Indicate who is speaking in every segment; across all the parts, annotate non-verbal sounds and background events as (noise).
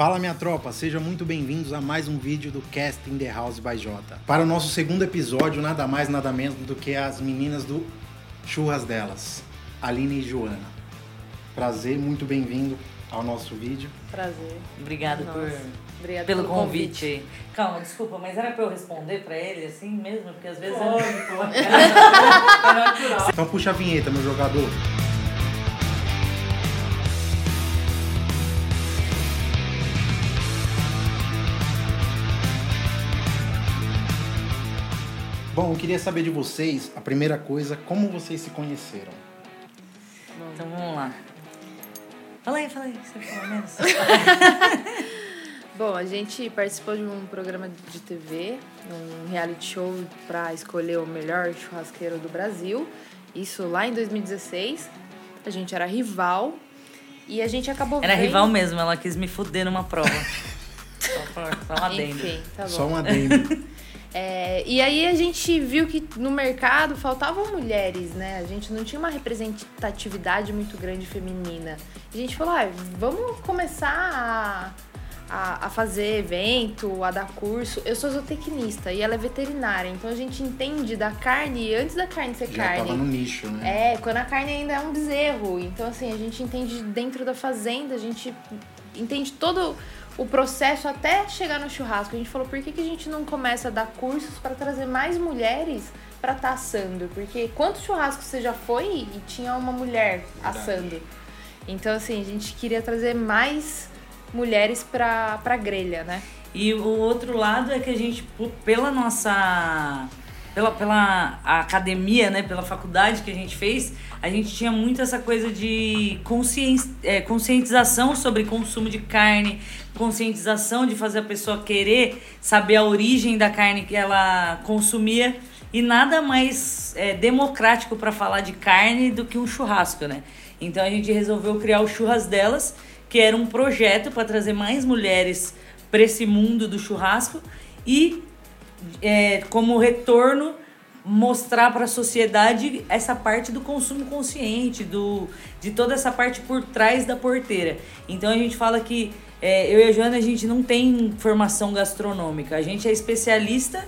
Speaker 1: Fala minha tropa, sejam muito bem-vindos a mais um vídeo do Cast in the House by Jota. Para o nosso segundo episódio, nada mais nada menos do que as meninas do Churras delas, Aline e Joana. Prazer, muito bem-vindo ao nosso vídeo.
Speaker 2: Prazer.
Speaker 3: Obrigado
Speaker 2: Nossa,
Speaker 3: por,
Speaker 2: Obrigada
Speaker 3: pelo convite. aí. Calma, desculpa, mas era pra eu responder pra ele assim mesmo? Porque às vezes é... (laughs)
Speaker 1: Então puxa a vinheta, meu jogador. Bom, eu queria saber de vocês, a primeira coisa, como vocês se conheceram?
Speaker 3: Então vamos lá. Fala aí, fala aí, você fala menos. (laughs)
Speaker 2: Bom, a gente participou de um programa de TV, um reality show para escolher o melhor churrasqueiro do Brasil. Isso lá em 2016. A gente era rival e a gente acabou
Speaker 3: Era
Speaker 2: vendo...
Speaker 3: rival mesmo, ela quis me fuder numa prova. (laughs) Só pra falar adendo.
Speaker 2: Enfim, tá bom.
Speaker 1: Só um adendo. (laughs)
Speaker 2: É, e aí a gente viu que no mercado faltavam mulheres, né? A gente não tinha uma representatividade muito grande feminina. A gente falou, ah, vamos começar a, a, a fazer evento, a dar curso. Eu sou zootecnista e ela é veterinária, então a gente entende da carne antes da carne ser
Speaker 1: Já
Speaker 2: carne.
Speaker 1: tava no nicho, né?
Speaker 2: É, quando a carne ainda é um bezerro. Então, assim, a gente entende dentro da fazenda, a gente entende todo o processo até chegar no churrasco. A gente falou, por que, que a gente não começa a dar cursos para trazer mais mulheres para estar assando? Porque quantos churrascos você já foi e tinha uma mulher
Speaker 1: Verdade.
Speaker 2: assando? Então, assim, a gente queria trazer mais mulheres pra, pra grelha, né?
Speaker 3: E o outro lado é que a gente, pela nossa. Pela, pela academia, né? Pela faculdade que a gente fez, a gente tinha muito essa coisa de conscien- é, conscientização sobre consumo de carne, conscientização de fazer a pessoa querer saber a origem da carne que ela consumia. E nada mais é, democrático para falar de carne do que um churrasco, né? Então a gente resolveu criar o Churras Delas, que era um projeto para trazer mais mulheres para esse mundo do churrasco e é, como retorno mostrar para a sociedade essa parte do consumo consciente, do, de toda essa parte por trás da porteira. Então a gente fala que é, eu e a Joana a gente não tem formação gastronômica, a gente é especialista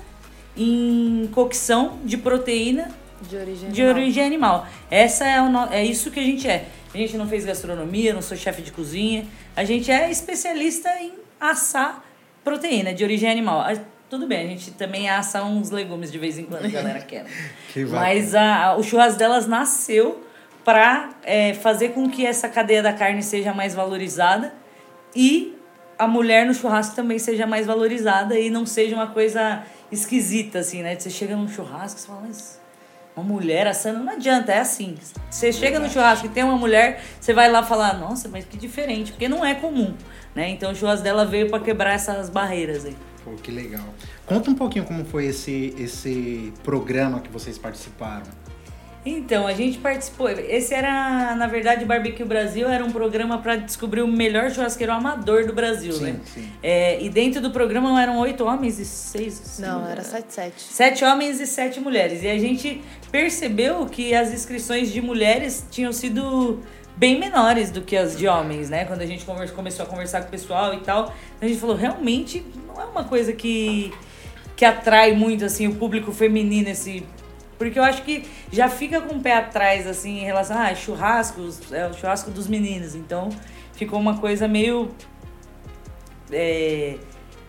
Speaker 3: em cocção de proteína
Speaker 2: De origem
Speaker 3: de
Speaker 2: animal.
Speaker 3: origem animal. Essa é, o é isso que a gente é. A gente não fez gastronomia, não sou chefe de cozinha. A gente é especialista em assar proteína de origem animal. Tudo bem, a gente também assa uns legumes de vez em quando, a galera quer. (laughs)
Speaker 1: Que vai-
Speaker 3: Mas a, o churras delas nasceu para fazer com que essa cadeia da carne seja mais valorizada e a mulher no churrasco também seja mais valorizada e não seja uma coisa esquisita, assim, né? Você chega num churrasco e fala, mas uma mulher assando não adianta, é assim. Você chega no churrasco e tem uma mulher, você vai lá falar, nossa, mas que diferente, porque não é comum, né? Então o churrasco dela veio para quebrar essas barreiras aí.
Speaker 1: Pô, que legal. Conta um pouquinho como foi esse, esse programa que vocês participaram.
Speaker 3: Então, a gente participou. Esse era, na verdade, Barbecue Brasil era um programa para descobrir o melhor churrasqueiro amador do Brasil,
Speaker 1: Sim,
Speaker 3: né?
Speaker 1: sim.
Speaker 3: É, e dentro do programa eram oito homens e seis.
Speaker 2: Não, era 7-7.
Speaker 3: Sete homens e sete mulheres. E a gente percebeu que as inscrições de mulheres tinham sido bem menores do que as de homens, né? Quando a gente conversa- começou a conversar com o pessoal e tal, a gente falou, realmente não é uma coisa que, que atrai muito, assim, o público feminino, esse... Porque eu acho que já fica com o pé atrás, assim, em relação a ah, churrascos, é o churrasco dos meninos. Então, ficou uma coisa meio... é,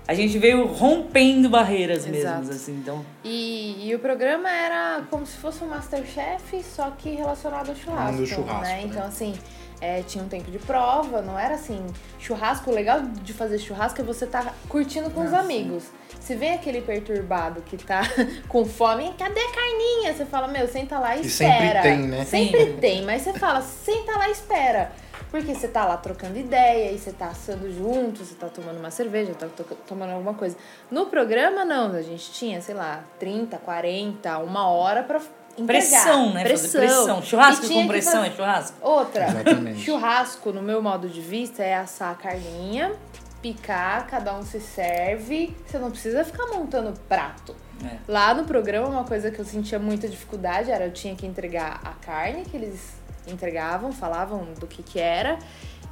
Speaker 3: a gente veio rompendo barreiras
Speaker 2: Exato.
Speaker 3: mesmo, assim, então...
Speaker 2: E, e o programa era como se fosse um Masterchef, só que relacionado ao churrasco.
Speaker 1: No churrasco,
Speaker 2: né?
Speaker 1: né?
Speaker 2: Então, assim, é, tinha um tempo de prova, não era assim. Churrasco, o legal de fazer churrasco é você tá curtindo com os
Speaker 3: Ah,
Speaker 2: amigos. Se vem aquele perturbado que tá (laughs) com fome, cadê a carninha? Você fala, meu, senta lá e,
Speaker 1: E sempre
Speaker 2: espera.
Speaker 1: tem, né?
Speaker 2: Sempre
Speaker 3: Sempre.
Speaker 2: tem, mas você fala, senta lá e espera. Porque você tá lá trocando ideia, e você tá assando junto, você tá tomando uma cerveja, tá to- tomando alguma coisa. No programa, não, a gente tinha, sei lá, 30, 40, uma hora pra entregar.
Speaker 3: Pressão, né? Fazer pressão. Churrasco
Speaker 2: E
Speaker 3: com pressão
Speaker 2: fazer-
Speaker 3: é churrasco?
Speaker 2: Outra,
Speaker 1: Exatamente.
Speaker 2: churrasco, no meu modo de vista, é assar a carninha, picar, cada um se serve. Você não precisa ficar montando prato.
Speaker 3: É.
Speaker 2: Lá no programa, uma coisa que eu sentia muita dificuldade era eu tinha que entregar a carne que eles entregavam, falavam do que que era.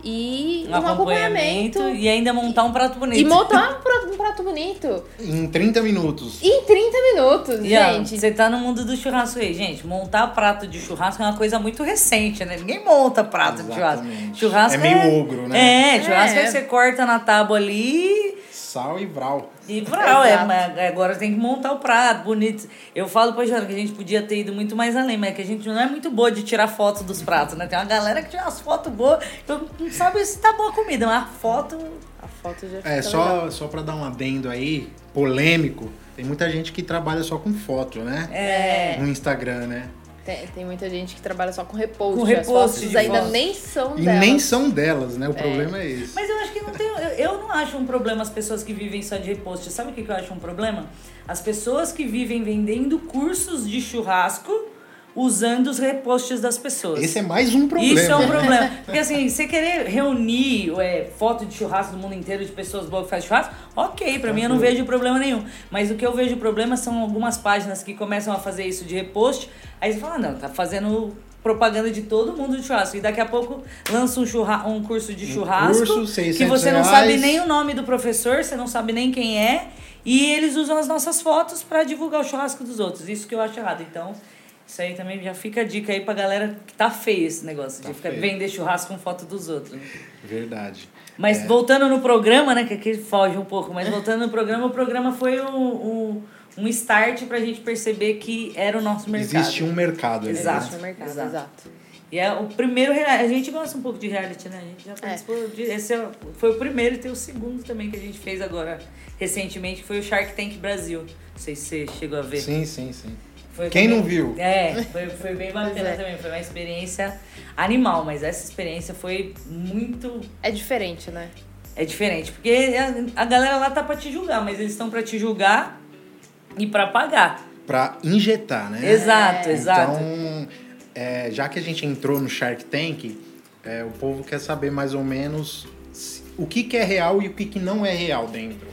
Speaker 2: e
Speaker 3: Um, acompanhamento, e ainda montar um prato bonito.
Speaker 2: e montar um prato, um prato bonito.
Speaker 1: Em 30 minutos.
Speaker 2: Em 30 minutos,
Speaker 3: E,
Speaker 2: gente.
Speaker 3: você tá no mundo do churrasco aí, gente. Montar prato de churrasco é uma coisa muito recente, né? Ninguém monta prato de churrasco.
Speaker 1: Exatamente.
Speaker 3: Churrasco
Speaker 1: É meio ogro, né?
Speaker 3: É, churrasco é.
Speaker 2: É.
Speaker 3: você corta na tábua ali
Speaker 1: Sal e vral.
Speaker 3: e vral. É, mas agora tem que montar o prato bonito. Eu falo pra Joana que a gente podia ter ido muito mais além, mas é que a gente não é muito boa de tirar foto dos pratos, né? Tem uma galera que tira as fotos boas. Eu não sabe se tá boa a comida, mas a foto.
Speaker 2: A foto já fica
Speaker 1: É,
Speaker 2: legal.
Speaker 1: só, só pra dar um adendo aí, polêmico, tem muita gente que trabalha só com foto, né?
Speaker 3: É.
Speaker 1: No Instagram, né?
Speaker 2: Tem, tem muita gente que trabalha só com repost.
Speaker 3: Com
Speaker 2: As
Speaker 3: repost
Speaker 2: fotos
Speaker 3: de
Speaker 2: ainda nem são
Speaker 1: E
Speaker 2: delas.
Speaker 1: nem são delas, né? O problema é esse.
Speaker 3: Mas eu não acho um problema as pessoas que vivem só de repost. Sabe o que, que eu acho um problema? As pessoas que vivem vendendo cursos de churrasco usando os reposts das pessoas.
Speaker 1: Esse é mais um problema.
Speaker 3: Isso é um
Speaker 1: né?
Speaker 3: problema. Porque assim, você querer reunir é, foto de churrasco do mundo inteiro de pessoas boas que fazem churrasco, ok, pra mim eu não vejo problema nenhum. Mas o que eu vejo problema são algumas páginas que começam a fazer isso de repost, aí você fala, ah, não, tá fazendo propaganda de todo mundo de churrasco. E daqui a pouco lança um, churra um curso de churrasco
Speaker 1: curso, 600
Speaker 3: que você não
Speaker 1: reais.
Speaker 3: sabe nem o nome do professor, você não sabe nem quem é, e eles usam as nossas fotos pra divulgar o churrasco dos outros. Isso que eu acho errado. Então, isso aí também já fica a dica aí pra galera que tá feio esse negócio
Speaker 1: Tá
Speaker 3: de ficar vender churrasco com foto dos outros.
Speaker 1: Verdade.
Speaker 3: Mas
Speaker 1: É.
Speaker 3: voltando no programa, né, que aqui foge um pouco, mas voltando no programa, o programa foi um, um, um start pra gente perceber que era o nosso mercado.
Speaker 1: Existe um mercado ali,
Speaker 3: Exato.
Speaker 1: né?
Speaker 2: Existe no mercado,
Speaker 3: Exato.
Speaker 2: exato.
Speaker 3: E é o primeiro reality. A gente gosta um pouco de reality, né? A gente já participou de. Esse é- foi o primeiro e tem o segundo também que a gente fez agora recentemente, que foi o Shark Tank Brasil. Não sei se você chegou a ver.
Speaker 1: Sim, sim, sim.
Speaker 3: Foi
Speaker 1: Quem
Speaker 3: também-
Speaker 1: não viu?
Speaker 3: É, foi, foi bem bacana
Speaker 2: é.
Speaker 3: também. Foi uma experiência animal, mas essa experiência foi muito.
Speaker 2: É diferente, né?
Speaker 3: É diferente. Porque a, a galera lá tá pra te julgar, mas eles estão pra te julgar e pra pagar.
Speaker 1: Pra injetar, né?
Speaker 3: Exato, exato.
Speaker 1: Então, é, já que a gente entrou no Shark Tank, é, o povo quer saber mais ou menos se- o que, que é real e o que, que não é real dentro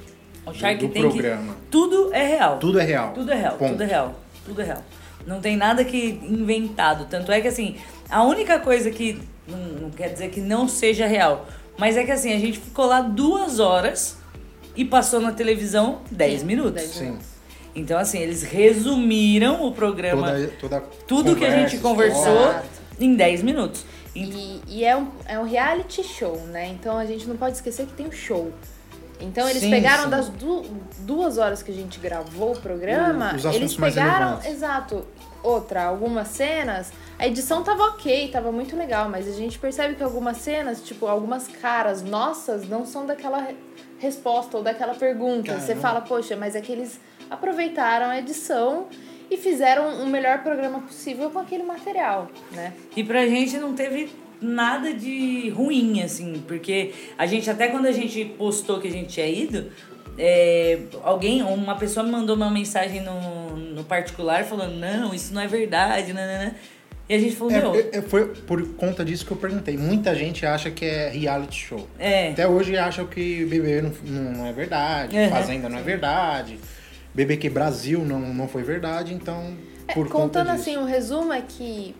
Speaker 3: o Shark
Speaker 1: do, do
Speaker 3: Tank,
Speaker 1: programa.
Speaker 3: tudo é real.
Speaker 1: Tudo é real.
Speaker 3: Tudo é real,
Speaker 1: Ponto.
Speaker 3: tudo é real, tudo é real. Não tem nada que inventado. Tanto é que assim, a única coisa que não, não quer dizer que não seja real, mas é que assim, a gente ficou lá duas horas e passou na televisão 10
Speaker 2: Sim,
Speaker 3: minutos.
Speaker 2: 10
Speaker 1: Sim.
Speaker 3: Então, assim, eles resumiram o programa,
Speaker 1: Toda, toda
Speaker 3: tudo que a gente conversou
Speaker 2: Exato.
Speaker 3: em 10 minutos.
Speaker 2: E, e é, um, é um reality show, né? Então a gente não pode esquecer que tem o show. Então eles
Speaker 1: Sim,
Speaker 2: pegaram
Speaker 1: sim.
Speaker 2: das du- duas horas que a gente gravou o programa,
Speaker 1: O-
Speaker 2: eles pegaram, exato, outra, algumas cenas, a edição tava ok, tava muito legal, mas a gente percebe que algumas cenas, tipo, algumas caras nossas não são daquela re- resposta ou daquela pergunta. Você
Speaker 1: Caramba.
Speaker 2: fala, poxa, mas é que eles aproveitaram a edição e fizeram o melhor programa possível com aquele material, né?
Speaker 3: E pra gente não teve nada de ruim, assim, porque a gente, até quando a gente postou que a gente tinha ido, é, alguém, uma pessoa me mandou uma mensagem no, no particular falando, não, isso não é verdade, né? E a gente falou, meu,
Speaker 1: É, é, foi por conta disso que eu perguntei. Muita gente acha que é reality show.
Speaker 3: é,
Speaker 1: Até hoje acham que BBB não, não, não é verdade,
Speaker 3: Uhum.
Speaker 1: Fazenda não é verdade, BBQ Brasil não, não foi verdade, então
Speaker 2: É,
Speaker 1: por
Speaker 2: contando assim, o resumo é que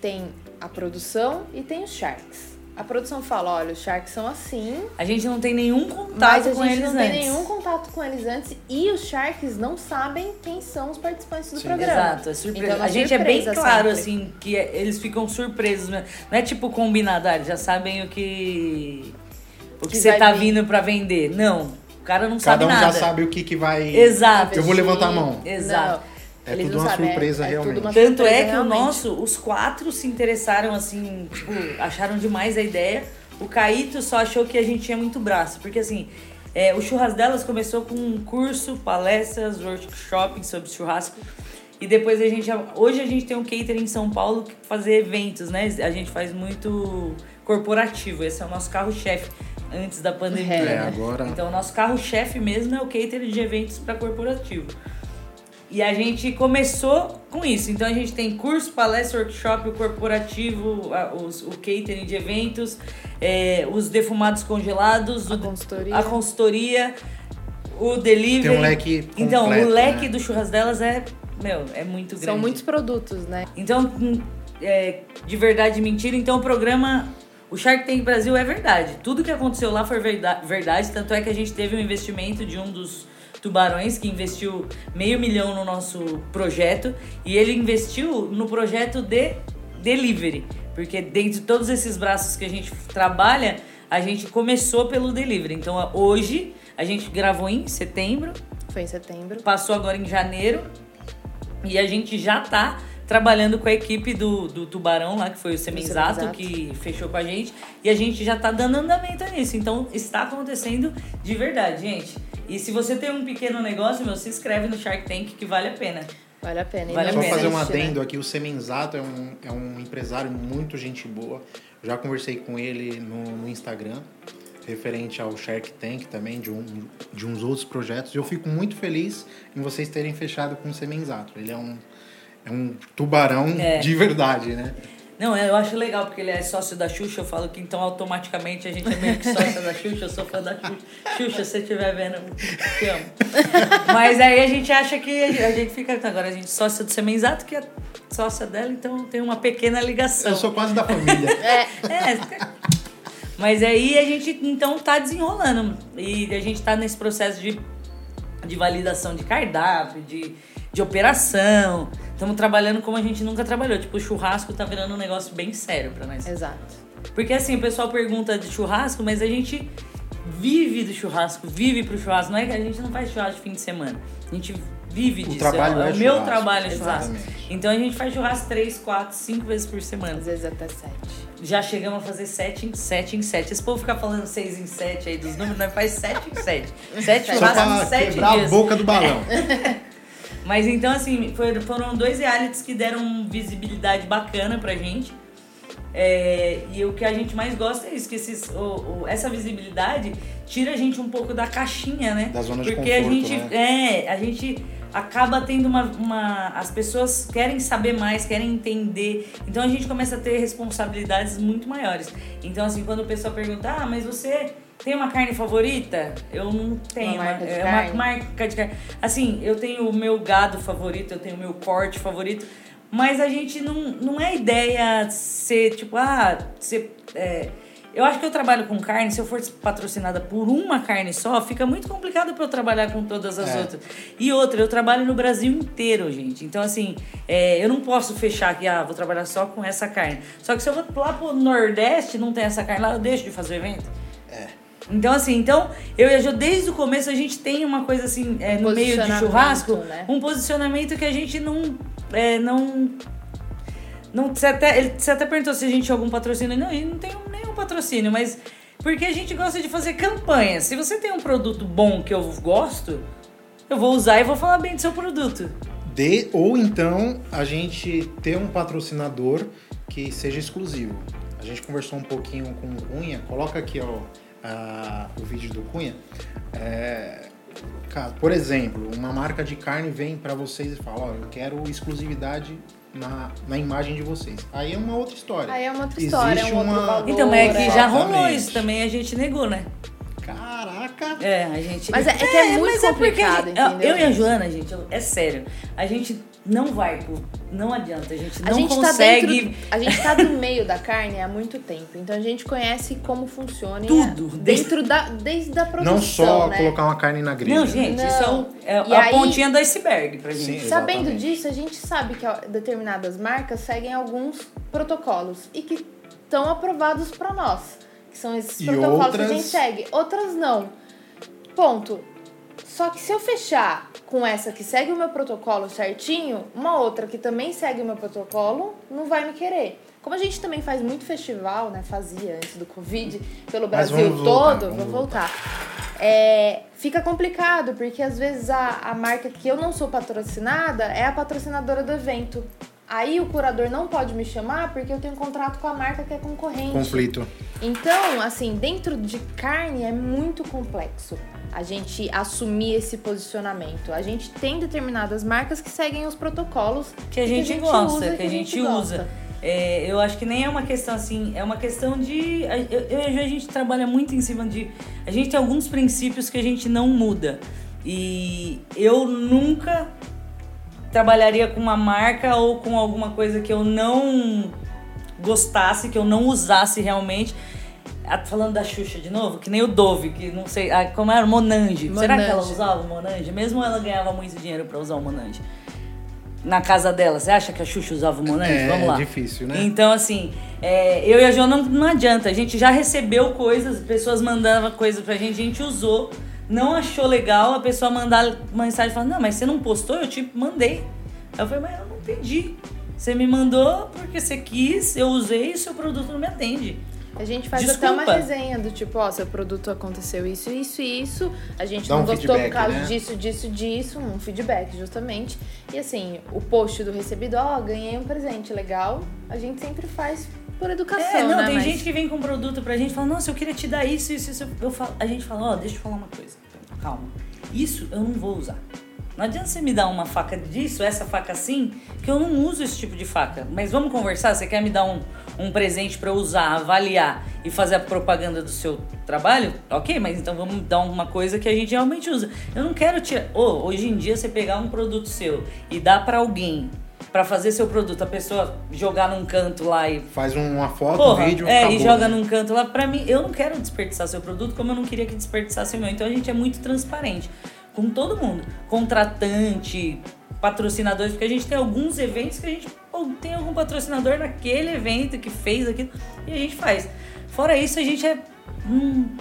Speaker 2: tem a produção e tem os Sharks. A produção fala, olha, os Sharks são assim,
Speaker 3: a gente não tem nenhum
Speaker 2: mas
Speaker 3: contato
Speaker 2: a
Speaker 3: com
Speaker 2: gente
Speaker 3: eles
Speaker 2: não tem
Speaker 3: antes.
Speaker 2: nenhum contato com eles antes e os Sharks não sabem quem são os participantes do
Speaker 1: Sim.
Speaker 2: programa.
Speaker 3: Exato, é surpresa.
Speaker 2: Então, uma
Speaker 3: a gente é bem
Speaker 2: surpresa
Speaker 3: claro,
Speaker 2: sempre.
Speaker 3: assim, que é- eles ficam surpresos. Né? Não é tipo combinado, ah, eles já sabem o que. O que,
Speaker 2: Que
Speaker 3: você tá
Speaker 2: vir.
Speaker 3: vindo pra vender. Não. O cara não
Speaker 1: Cada
Speaker 3: sabe
Speaker 1: um
Speaker 3: nada.
Speaker 1: já sabe o que, que vai.
Speaker 3: Exato.
Speaker 1: Eu vou levantar a mão.
Speaker 3: Exato.
Speaker 2: Não,
Speaker 1: É
Speaker 2: eles
Speaker 1: tudo uma
Speaker 2: sabem,
Speaker 1: surpresa,
Speaker 2: é, é
Speaker 1: realmente.
Speaker 2: tudo uma
Speaker 3: Tanto
Speaker 2: surpresa,
Speaker 3: é que
Speaker 2: realmente.
Speaker 3: o nosso, os quatro se interessaram, assim, tipo, acharam demais a ideia. O Caíto só achou que a gente tinha muito braço. Porque, assim, é, o Churras Delas começou com um curso, palestras, workshops sobre churrasco. E depois a gente. Hoje a gente tem um catering em São Paulo que fazer eventos, né? A gente faz muito corporativo. Esse é o nosso carro-chefe antes da pandemia.
Speaker 2: É,
Speaker 3: né?
Speaker 1: agora-
Speaker 3: Então o nosso carro-chefe mesmo é o catering de eventos para corporativo. E a gente começou com isso. Então a gente tem curso, palestra, workshop, o corporativo, a- os- o catering de eventos, é, os defumados congelados,
Speaker 2: A
Speaker 3: o-
Speaker 2: consultoria.
Speaker 3: a consultoria, o delivery.
Speaker 1: Tem um leque
Speaker 3: Então,
Speaker 1: completo,
Speaker 3: o leque
Speaker 1: né?
Speaker 3: do churras delas é, meu, é muito grande.
Speaker 2: São muitos produtos, né?
Speaker 3: Então, hum, é, de verdade e mentira, então o programa. O Shark Tank Brasil é verdade. Tudo que aconteceu lá foi verdade, tanto é que a gente teve um investimento de um dos tubarões que investiu meio milhão no nosso projeto e ele investiu no projeto de delivery, porque dentro de todos esses braços que a gente trabalha, a gente começou pelo delivery. Então hoje a gente gravou em setembro.
Speaker 2: Foi em setembro.
Speaker 3: Passou agora em janeiro e a gente já tá trabalhando com a equipe do, do Tubarão lá, que foi o Semenzato, que fechou com a gente. E a gente já tá dando andamento nisso. Então está acontecendo de verdade, gente. E se você tem um pequeno negócio, meu, se inscreve no Shark Tank que vale a pena.
Speaker 2: Vale a pena.
Speaker 1: Vale a pena. Só fazer um adendo né? aqui, o Semenzato é um, é um empresário muito gente boa. Já conversei com ele no, no Instagram referente ao Shark Tank também, de, um, de uns outros projetos. E eu fico muito feliz em vocês terem fechado com o Semenzato. Ele é um, é um tubarão é. de verdade, né?
Speaker 3: Não, eu acho legal, porque ele é sócio da Xuxa, eu falo que então automaticamente a gente é meio que sócio da Xuxa, eu sou fã da Xuxa. Xuxa, se você estiver vendo, te amo. Mas aí a gente acha que a gente fica. Agora a gente é sócia do Semenzato, que é sócia dela, então tem uma pequena ligação.
Speaker 1: Eu sou quase da família.
Speaker 3: é, é. Mas aí a gente então tá desenrolando. E a gente tá nesse processo de, de validação de cardápio, de, de operação. Estamos trabalhando como a gente nunca trabalhou. Tipo, o churrasco tá virando um negócio bem sério pra nós.
Speaker 2: Exato.
Speaker 3: Porque assim, o pessoal pergunta de churrasco, mas a gente vive do churrasco, vive pro churrasco. Não é que a gente não faz churrasco de fim de semana. A gente vive
Speaker 1: o
Speaker 3: disso.
Speaker 1: Trabalho
Speaker 3: é,
Speaker 1: é
Speaker 3: o meu trabalho é churrasco. Então a gente faz churrasco três, quatro, cinco vezes por semana.
Speaker 2: Às vezes até sete.
Speaker 3: Já chegamos a fazer sete em sete em sete. Esse povo fica falando seis em sete aí dos números, nós faz sete em sete. (laughs) Sete churrascos em sete
Speaker 1: quebrar dias. a boca do balão. (laughs)
Speaker 3: Mas então, assim, foram dois realities que deram visibilidade bacana pra gente. É, e o que a gente mais gosta é isso, que esses, o, o, essa visibilidade tira a gente um pouco da caixinha, né?
Speaker 1: Da zona
Speaker 3: Porque
Speaker 1: de conforto,
Speaker 3: a gente,
Speaker 1: né?
Speaker 3: é, a gente acaba tendo uma, uma. As pessoas querem saber mais, querem entender. Então a gente começa a ter responsabilidades muito maiores. Então, assim, quando o pessoal pergunta, ah, mas você tem uma carne favorita? Eu não tenho.
Speaker 2: Uma marca de
Speaker 3: é
Speaker 2: carne.
Speaker 3: uma marca de carne. Assim, eu tenho o meu gado favorito, eu tenho o meu corte favorito. Mas a gente não, não é ideia ser tipo, ah, ser. É, eu acho que eu trabalho com carne, se eu for patrocinada por uma carne só, fica muito complicado para eu trabalhar com todas as
Speaker 1: É.
Speaker 3: outras. E outra, eu trabalho no Brasil inteiro, gente. Então, assim, é, eu não posso fechar aqui, ah, vou trabalhar só com essa carne. Só que se eu vou lá pro Nordeste não tem essa carne lá, eu deixo de fazer o evento.
Speaker 1: É.
Speaker 3: Então, assim, então, eu e a Jo, desde o começo, a gente tem uma coisa assim, é, no meio de churrasco,
Speaker 2: né?
Speaker 3: um posicionamento que a gente não. É, não. Não, você, até, ele, você até perguntou se a gente tinha algum patrocínio. Não, a gente não tem nenhum patrocínio, mas. Porque a gente gosta de fazer campanha. Se você tem um produto bom que eu gosto, eu vou usar e vou falar bem do seu produto.
Speaker 1: De, ou então a gente ter um patrocinador que seja exclusivo. A gente conversou um pouquinho com o Cunha, coloca aqui ó, a- o vídeo do Cunha. É, cara, por exemplo, uma marca de carne vem para vocês e fala, ó, eu quero exclusividade na, na imagem de vocês. Aí é uma outra história.
Speaker 2: Aí é uma outra
Speaker 1: Existe
Speaker 2: história, é um outro
Speaker 1: uma-
Speaker 2: valor.
Speaker 3: Então, mas é que já rolou isso também, a gente negou, né?
Speaker 1: Caraca!
Speaker 3: É, a gente.
Speaker 2: Mas é- é que é muito
Speaker 3: mas é porque
Speaker 2: complicado, entendeu,
Speaker 3: Eu e a? Joana, gente, é sério. A gente não vai, pô, não adianta, a gente
Speaker 2: A
Speaker 3: não
Speaker 2: gente
Speaker 3: consegue.
Speaker 2: tá dentro, a gente tá no meio da carne há muito tempo, então a gente conhece como funciona
Speaker 3: Tudo.
Speaker 2: dentro da desde a produção,
Speaker 1: Não só
Speaker 2: né?
Speaker 1: colocar uma carne na grelha.
Speaker 3: Não, gente,
Speaker 2: Não.
Speaker 3: isso é, um- é
Speaker 2: E
Speaker 3: a
Speaker 2: aí-
Speaker 3: pontinha do iceberg pra gente.
Speaker 1: Sim.
Speaker 2: Sabendo disso, a gente sabe que determinadas marcas seguem alguns protocolos e que estão aprovados para nós, que são esses
Speaker 1: E
Speaker 2: protocolos que a
Speaker 1: outras-
Speaker 2: gente segue. Outras não. Ponto. Só que se eu fechar com essa que segue o meu protocolo certinho, uma outra que também segue o meu protocolo não vai me querer. Como a gente também faz muito festival, né? Fazia antes do Covid, pelo Brasil
Speaker 1: vamos voltar,
Speaker 2: todo,
Speaker 1: vamos
Speaker 2: vou voltar. É, fica complicado, porque às vezes a, a marca que eu não sou patrocinada é a patrocinadora do evento. Aí o curador não pode me chamar porque eu tenho um contrato com a marca que é concorrente.
Speaker 1: Conflito.
Speaker 2: Então, assim, dentro de carne é muito complexo a gente assumir esse posicionamento. A gente tem determinadas marcas que seguem os protocolos
Speaker 3: Que a gente, gosta,
Speaker 2: usa,
Speaker 3: que a gente usa.
Speaker 2: gosta.
Speaker 3: É, eu acho que nem é uma questão assim, é uma questão de. a- Eu, eu a a gente trabalha muito em cima de. A gente tem alguns princípios que a gente não muda. E eu nunca trabalharia com uma marca ou com alguma coisa que eu não gostasse, que eu não usasse realmente. Falando da Xuxa de novo, que nem o Dove, que não sei, como era, Monange. Será que ela
Speaker 2: Monange.
Speaker 3: usava o Monange? Mesmo ela ganhava muito dinheiro pra usar o Monange. Na casa dela, você acha que a Xuxa usava o Monange?
Speaker 1: É,
Speaker 3: Vamos lá.
Speaker 1: difícil, né?
Speaker 3: Então, assim, é, eu e a Jo não, não adianta. A gente já recebeu coisas, pessoas mandavam coisas pra gente, a gente usou, não achou legal, a pessoa mandar mensagem falando, não, mas você não postou, eu te mandei. Eu falei, mas eu não pedi. Você me mandou porque você quis, eu usei e seu produto não me atende.
Speaker 2: A gente faz
Speaker 3: Desculpa.
Speaker 2: até uma resenha do tipo, ó, seu produto aconteceu isso, isso e isso. A gente
Speaker 1: Dá
Speaker 2: não
Speaker 1: um
Speaker 2: gostou por causa
Speaker 1: né?
Speaker 2: disso, disso, disso. Um feedback, justamente. E assim, o post do recebido, ó, ganhei um presente legal. A gente sempre faz por educação,
Speaker 3: É, não,
Speaker 2: né?
Speaker 3: tem
Speaker 2: Mas-
Speaker 3: gente que vem com produto pra gente e fala, nossa, eu queria te dar isso, isso, isso. Eu falo, a gente fala, ó, deixa eu falar uma coisa. Calma. Isso eu não vou usar. Não adianta você me dar uma faca disso, essa faca assim, que eu não uso esse tipo de faca. Mas vamos conversar? Você quer me dar um, um presente pra eu usar, avaliar e fazer a propaganda do seu trabalho? Ok, mas então vamos dar uma coisa que a gente realmente usa. Eu não quero tirar. Ô, hoje em dia, você pegar um produto seu e dar pra alguém pra fazer seu produto, a pessoa jogar num canto lá e
Speaker 1: Faz uma foto,
Speaker 3: Porra,
Speaker 1: um vídeo,
Speaker 3: é,
Speaker 1: acabou,
Speaker 3: e joga num canto lá. Pra mim, eu não quero desperdiçar seu produto como eu não queria que desperdiçasse o meu. Então a gente é muito transparente com todo mundo. Contratante, patrocinadores, porque a gente tem alguns eventos que a gente tem algum patrocinador naquele evento que fez aquilo e a gente faz. Fora isso, a gente é. hum,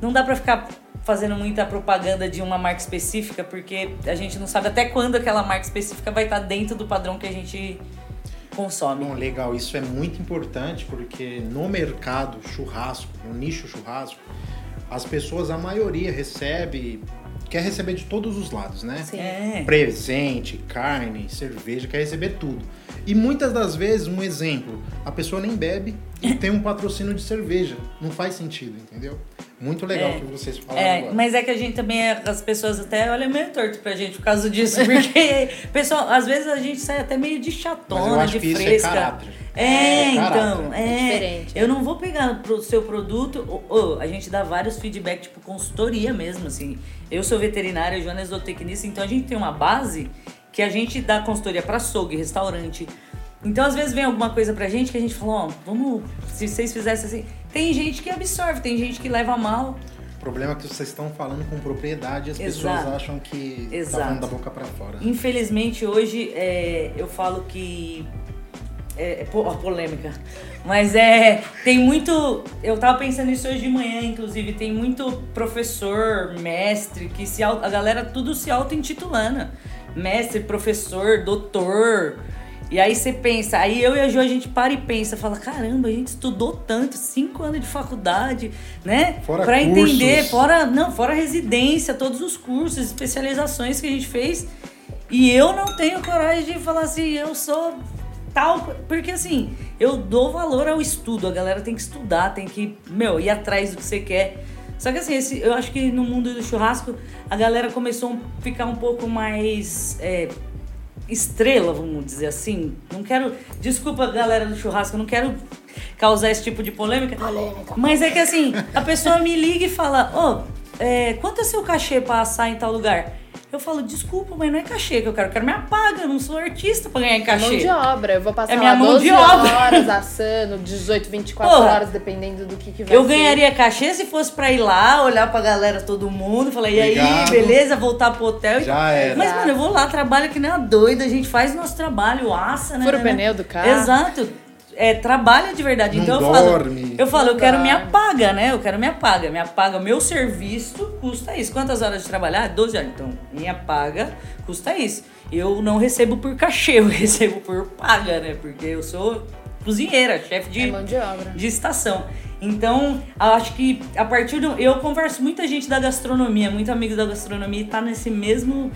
Speaker 3: não dá pra ficar fazendo muita propaganda de uma marca específica, porque a gente não sabe até quando aquela marca específica vai estar dentro do padrão que a gente consome.
Speaker 1: Bom, legal, isso é muito importante porque no mercado churrasco, no nicho churrasco, as pessoas, a maioria recebe, quer receber de todos os lados, né?
Speaker 2: Sim.
Speaker 3: É.
Speaker 1: Presente, carne, cerveja, quer receber tudo. E muitas das vezes, um exemplo, a pessoa nem bebe e (laughs) tem um patrocínio de cerveja. Não faz sentido, entendeu? Muito legal
Speaker 3: É.
Speaker 1: que vocês falaram
Speaker 3: É,
Speaker 1: agora.
Speaker 3: mas é que a gente também, é- as pessoas até olham meio torto pra gente por causa disso, (laughs) porque, pessoal, às vezes a gente sai até meio de chatona, de
Speaker 1: é
Speaker 3: fresca. É,
Speaker 1: É
Speaker 3: então, é.
Speaker 2: É diferente,
Speaker 3: Eu não vou pegar pro seu produto, a gente dá vários feedback, tipo consultoria mesmo, assim. Eu sou veterinária, Joana é zootecnista, então a gente tem uma base que a gente dá consultoria pra açougue, restaurante. Então, às vezes, vem alguma coisa pra gente que a gente fala, ó, vamos, se vocês fizessem assim. Tem gente que absorve, tem gente que leva mal.
Speaker 1: O problema é que vocês estão falando com propriedade e as
Speaker 3: Exato.
Speaker 1: pessoas acham que tá
Speaker 3: Exato.
Speaker 1: falando da boca pra fora.
Speaker 3: Infelizmente, hoje é, eu falo que. É, é ó, polêmica. Mas é. Tem muito. Eu tava pensando isso hoje de manhã, inclusive. Tem muito professor, mestre, que se. A galera tudo se auto-intitulando. Mestre, professor, doutor. E aí você pensa, aí eu e a Jo a gente para e pensa, fala, caramba, a gente estudou tanto, cinco anos de faculdade, né?
Speaker 1: Fora
Speaker 3: pra entender,
Speaker 1: cursos.
Speaker 3: fora, não, fora residência, todos os cursos, especializações que a gente fez. E eu não tenho coragem de falar assim, eu sou tal. Porque assim, eu dou valor ao estudo. A galera tem que estudar, tem que, meu, ir atrás do que você quer. Só que assim, esse- eu acho que no mundo do churrasco, a galera começou a ficar um pouco mais. é, estrela, vamos dizer assim. Não quero. Desculpa, galera do churrasco, não quero causar esse tipo de polêmica. Mas é que assim, a pessoa me liga e fala: Ô, é, quanto é seu cachê pra assar em tal lugar? Eu falo, desculpa, mas não é cachê que eu quero, eu quero me apaga, eu não sou artista pra ganhar em
Speaker 2: Mão
Speaker 3: cachê.
Speaker 2: de obra. Eu vou passar
Speaker 3: É minha
Speaker 2: lá
Speaker 3: mão
Speaker 2: 12
Speaker 3: de obra.
Speaker 2: horas assando, 18, 24
Speaker 3: Porra.
Speaker 2: horas, dependendo do que, que vai
Speaker 3: Eu
Speaker 2: ser.
Speaker 3: ganharia cachê se fosse pra ir lá, olhar pra galera, todo mundo, falar, e aí,
Speaker 1: Obrigado.
Speaker 3: beleza, voltar pro hotel. e-
Speaker 1: Já era.
Speaker 3: Mas, mano, eu vou lá, trabalho que nem uma doida, a gente faz o nosso trabalho, assa, né?
Speaker 2: Fura o
Speaker 3: né, né?
Speaker 2: pneu do carro.
Speaker 3: Exato. É, trabalha de verdade.
Speaker 1: Não
Speaker 3: então eu
Speaker 1: dorme.
Speaker 3: falo, eu falo, eu quero me
Speaker 2: dorme.
Speaker 3: apaga, né? Eu quero me apaga. Me apaga, meu serviço custa isso. Quantas horas de trabalhar? 12 horas. Então, minha paga custa isso. Eu não recebo por cachê, (laughs) eu recebo por paga, né? Porque eu sou cozinheira, chefe de
Speaker 2: É mão de obra.
Speaker 3: de estação. Então, eu acho que a partir do. Eu converso com muita gente da gastronomia, muito amigo da gastronomia, e tá nesse mesmo.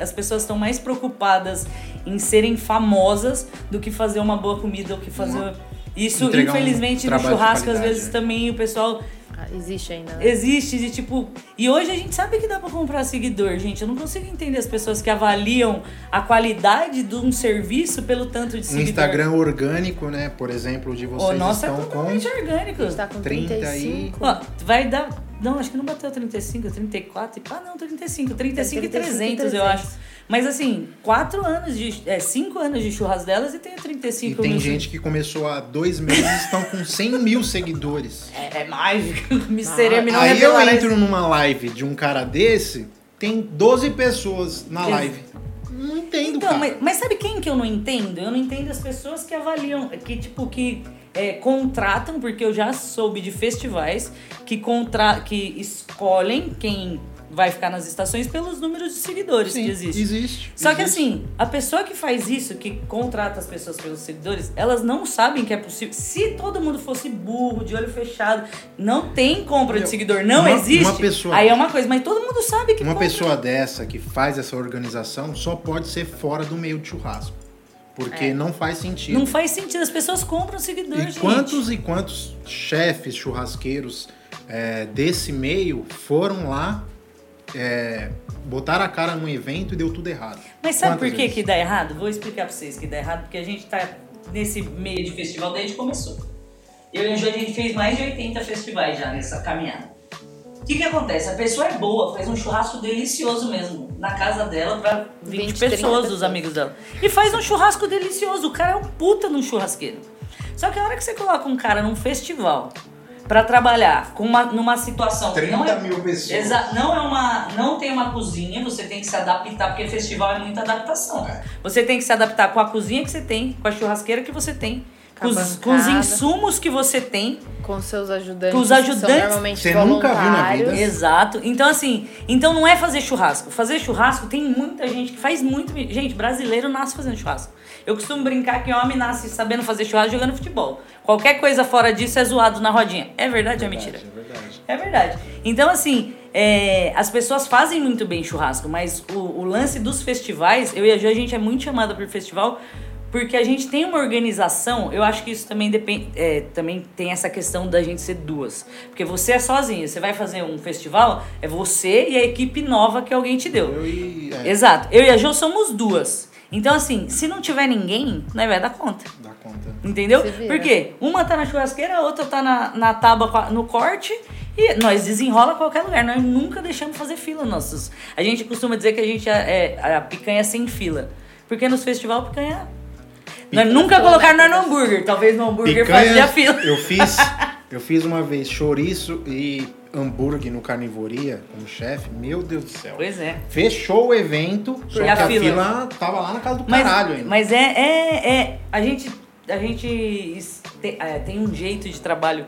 Speaker 3: As pessoas estão mais preocupadas em serem famosas do que fazer uma boa comida, ou que fazer. Isso,
Speaker 1: Entregar um
Speaker 3: infelizmente, no churrasco, às vezes
Speaker 1: né?
Speaker 3: também o pessoal
Speaker 2: Ah, Existe ainda, né?
Speaker 3: existe de tipo. E hoje a gente sabe que dá pra comprar seguidor, gente. Eu não consigo entender as pessoas que avaliam a qualidade de um serviço pelo tanto de
Speaker 1: Um
Speaker 3: seguidor.
Speaker 1: Instagram orgânico, né? Por exemplo, de
Speaker 3: O
Speaker 1: vocês
Speaker 3: nosso é
Speaker 1: estão com
Speaker 3: totalmente orgânico.
Speaker 2: A gente tá com
Speaker 1: 30 aí.
Speaker 2: 35.
Speaker 3: Ó, vai dar Não, acho que não bateu 35, 34. e- Ah, não, 35. 35 e
Speaker 2: 35 e
Speaker 3: 300, eu acho. Mas assim, 4 anos de. É, 5 anos de churras delas e tenho
Speaker 1: E
Speaker 3: 35
Speaker 1: tem
Speaker 3: mil
Speaker 1: gente que começou há dois meses e estão com 100 mil seguidores.
Speaker 3: É, é mágico. (laughs) Misteria não
Speaker 1: Aí eu entro numa live de um cara desse, tem 12 pessoas na live. Não entendo,
Speaker 3: Então,
Speaker 1: cara.
Speaker 3: mas, mas sabe quem que eu não entendo? Eu não entendo as pessoas que avaliam, que tipo, que é, contratam, porque eu já soube de festivais que, contra, que escolhem quem vai ficar nas estações pelos números de seguidores
Speaker 1: Sim,
Speaker 3: que existem.
Speaker 1: existe.
Speaker 3: Só que
Speaker 1: existe.
Speaker 3: assim, a pessoa que faz isso, que contrata as pessoas pelos seguidores, elas não sabem que é possível. Se todo mundo fosse burro, de olho fechado, não tem compra de seguidor, não
Speaker 1: uma-
Speaker 3: existe.
Speaker 1: uma pessoa-
Speaker 3: Aí é uma coisa, mas todo mundo sabe que
Speaker 1: Uma
Speaker 3: compra.
Speaker 1: pessoa dessa que faz essa organização só pode ser fora do meio de churrasco. Porque não faz sentido.
Speaker 3: É. Não faz sentido, as pessoas compram seguidor,
Speaker 1: E
Speaker 3: gente.
Speaker 1: quantos e quantos chefes churrasqueiros é, desse meio foram lá, é, botaram a cara num evento e deu tudo errado?
Speaker 3: Mas sabe
Speaker 1: Quantas
Speaker 3: por que
Speaker 1: vezes?
Speaker 3: que dá errado? Vou explicar pra vocês que dá errado, porque a gente tá nesse meio de festival desde que começou. Eu e a Ju, a gente fez mais de 80 festivais já nessa caminhada. O que que acontece? A pessoa é boa, faz um churrasco delicioso mesmo, na casa dela pra 20,
Speaker 2: 20, 30
Speaker 3: pessoas, os amigos dela. E faz um churrasco delicioso, o cara é um puta num churrasqueiro. Só que a hora que você coloca um cara num festival pra trabalhar com uma, numa situação...
Speaker 1: 30
Speaker 3: não é-
Speaker 1: mil pessoas.
Speaker 3: Exa não é uma, não tem uma cozinha, você tem que se adaptar porque festival é muita adaptação.
Speaker 1: É.
Speaker 3: Você tem que se adaptar com a cozinha que você tem, com a churrasqueira que você tem,
Speaker 2: Com
Speaker 3: com os, com os
Speaker 2: bancada.
Speaker 3: insumos que você tem.
Speaker 2: Com seus ajudantes.
Speaker 3: Com os
Speaker 2: que são
Speaker 3: ajudantes,
Speaker 2: normalmente
Speaker 1: você nunca viu na vida.
Speaker 3: Exato. Então assim, então não é fazer churrasco. Fazer churrasco tem muita gente que faz muito, gente, brasileiro nasce fazendo churrasco. Eu costumo brincar que homem nasce sabendo fazer churrasco jogando futebol. Qualquer coisa fora disso é zoado na rodinha. É verdade, ou é mentira?
Speaker 1: É verdade.
Speaker 3: É verdade. Então, assim, é, as pessoas fazem muito bem churrasco, mas o, o lance dos festivais, eu e a Ju, a gente é muito chamada por festival porque a gente tem uma organização, eu acho que isso também depende, é, também tem essa questão da gente ser duas. Porque você é sozinho, você vai fazer um festival, é você e a equipe nova que alguém te deu.
Speaker 1: Eu e. É,
Speaker 3: Exato. Eu e a Jo somos duas. Então, assim, se não tiver ninguém, não vai dar conta.
Speaker 1: dá conta.
Speaker 3: Entendeu? Por quê? Uma tá na churrasqueira, a outra tá na, na tábua no corte e nós desenrola a qualquer lugar. Nós nunca deixamos fazer fila nossos. A gente costuma dizer que a gente é, é a picanha sem fila. Porque nos festivais picanha. Nós nunca colocaram nós no hambúrguer. Talvez no hambúrguer fazia fila.
Speaker 1: eu fiz, (laughs) eu fiz uma vez chouriço e hambúrguer no Carnivoria como chefe. Meu Deus do céu.
Speaker 3: Pois é.
Speaker 1: Fechou o evento, só
Speaker 3: E
Speaker 1: que
Speaker 3: a
Speaker 1: a
Speaker 3: fila?
Speaker 1: fila? tava lá na casa do
Speaker 3: Mas,
Speaker 1: caralho ainda.
Speaker 3: mas é, é, é. A gente. A gente es- te- é, tem um jeito de trabalho.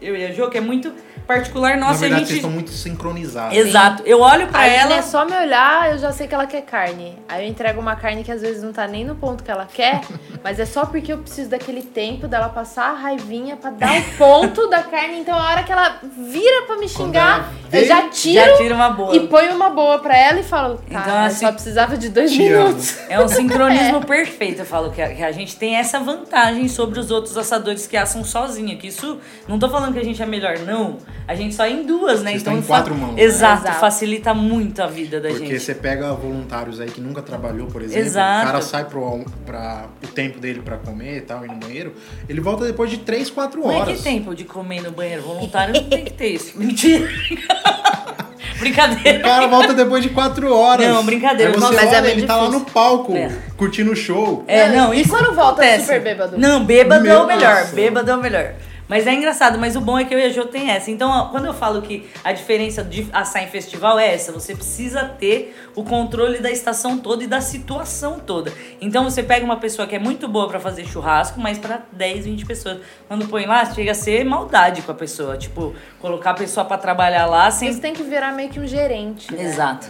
Speaker 3: Eu e a Jo, que é muito particular
Speaker 1: Na
Speaker 3: nosso.
Speaker 1: verdade,
Speaker 3: a
Speaker 1: vocês
Speaker 3: gente.
Speaker 1: estão muito sincronizados.
Speaker 3: Exato. Eu olho pra
Speaker 2: Aí
Speaker 3: ela.
Speaker 2: é só me olhar, eu já sei que ela quer carne. Aí eu entrego uma carne que às vezes não tá nem no ponto que ela quer, (laughs) mas é só porque eu preciso daquele tempo dela passar a raivinha pra dar o ponto da carne. Então a hora que ela vira pra me xingar, eu já tiro
Speaker 3: Já tira uma boa.
Speaker 2: e ponho uma boa pra ela e falo, tá,
Speaker 3: Então,
Speaker 2: eu
Speaker 3: assim,
Speaker 2: só precisava de dois minutos.
Speaker 3: É um sincronismo (laughs) perfeito. Eu falo que a, que a gente tem essa vantagem sobre os outros assadores que assam sozinho. Que isso, não tô falando que a gente é melhor, não. A gente só é em duas, né?
Speaker 1: Vocês estão em
Speaker 3: fa-
Speaker 1: quatro mãos, né?
Speaker 3: Exato,
Speaker 2: Exato.
Speaker 3: facilita muito a vida da
Speaker 1: Porque
Speaker 3: gente.
Speaker 1: você pega voluntários aí que nunca trabalhou, por exemplo,
Speaker 3: Exato.
Speaker 1: o cara sai pro, pra, o tempo dele pra comer e tal, ir no banheiro, ele volta depois de 3, 4
Speaker 3: Mas
Speaker 1: horas.
Speaker 3: que tempo de comer no banheiro voluntário não tem que ter isso. (laughs) Mentira. (laughs)
Speaker 1: O
Speaker 3: Brincadeira.
Speaker 1: cara volta depois de 4 horas.
Speaker 3: Não, brincadeira.
Speaker 1: Aí você
Speaker 3: Nossa,
Speaker 2: mas é
Speaker 1: olha,
Speaker 2: muito
Speaker 1: ele tá lá
Speaker 2: difícil.
Speaker 1: no palco,
Speaker 3: É.
Speaker 1: curtindo o show.
Speaker 3: É, não,
Speaker 2: E
Speaker 3: isso
Speaker 2: quando volta
Speaker 3: acontece.
Speaker 2: super bêbado?
Speaker 3: Não, bêbado é
Speaker 1: Meu
Speaker 3: o melhor.
Speaker 1: Céu.
Speaker 3: Bêbado é o melhor. Mas é engraçado, mas o bom é que eu e a Jo tem essa. Então, quando eu falo que a diferença de assar em festival é essa, você precisa ter o controle da estação toda e da situação toda. Então, você pega uma pessoa que é muito boa pra fazer churrasco, mas pra 10, 20 pessoas. Quando põe lá, chega a ser maldade com a pessoa. Tipo, colocar a pessoa pra trabalhar lá sem.
Speaker 2: Você tem que virar meio que um gerente. né?
Speaker 3: Exato.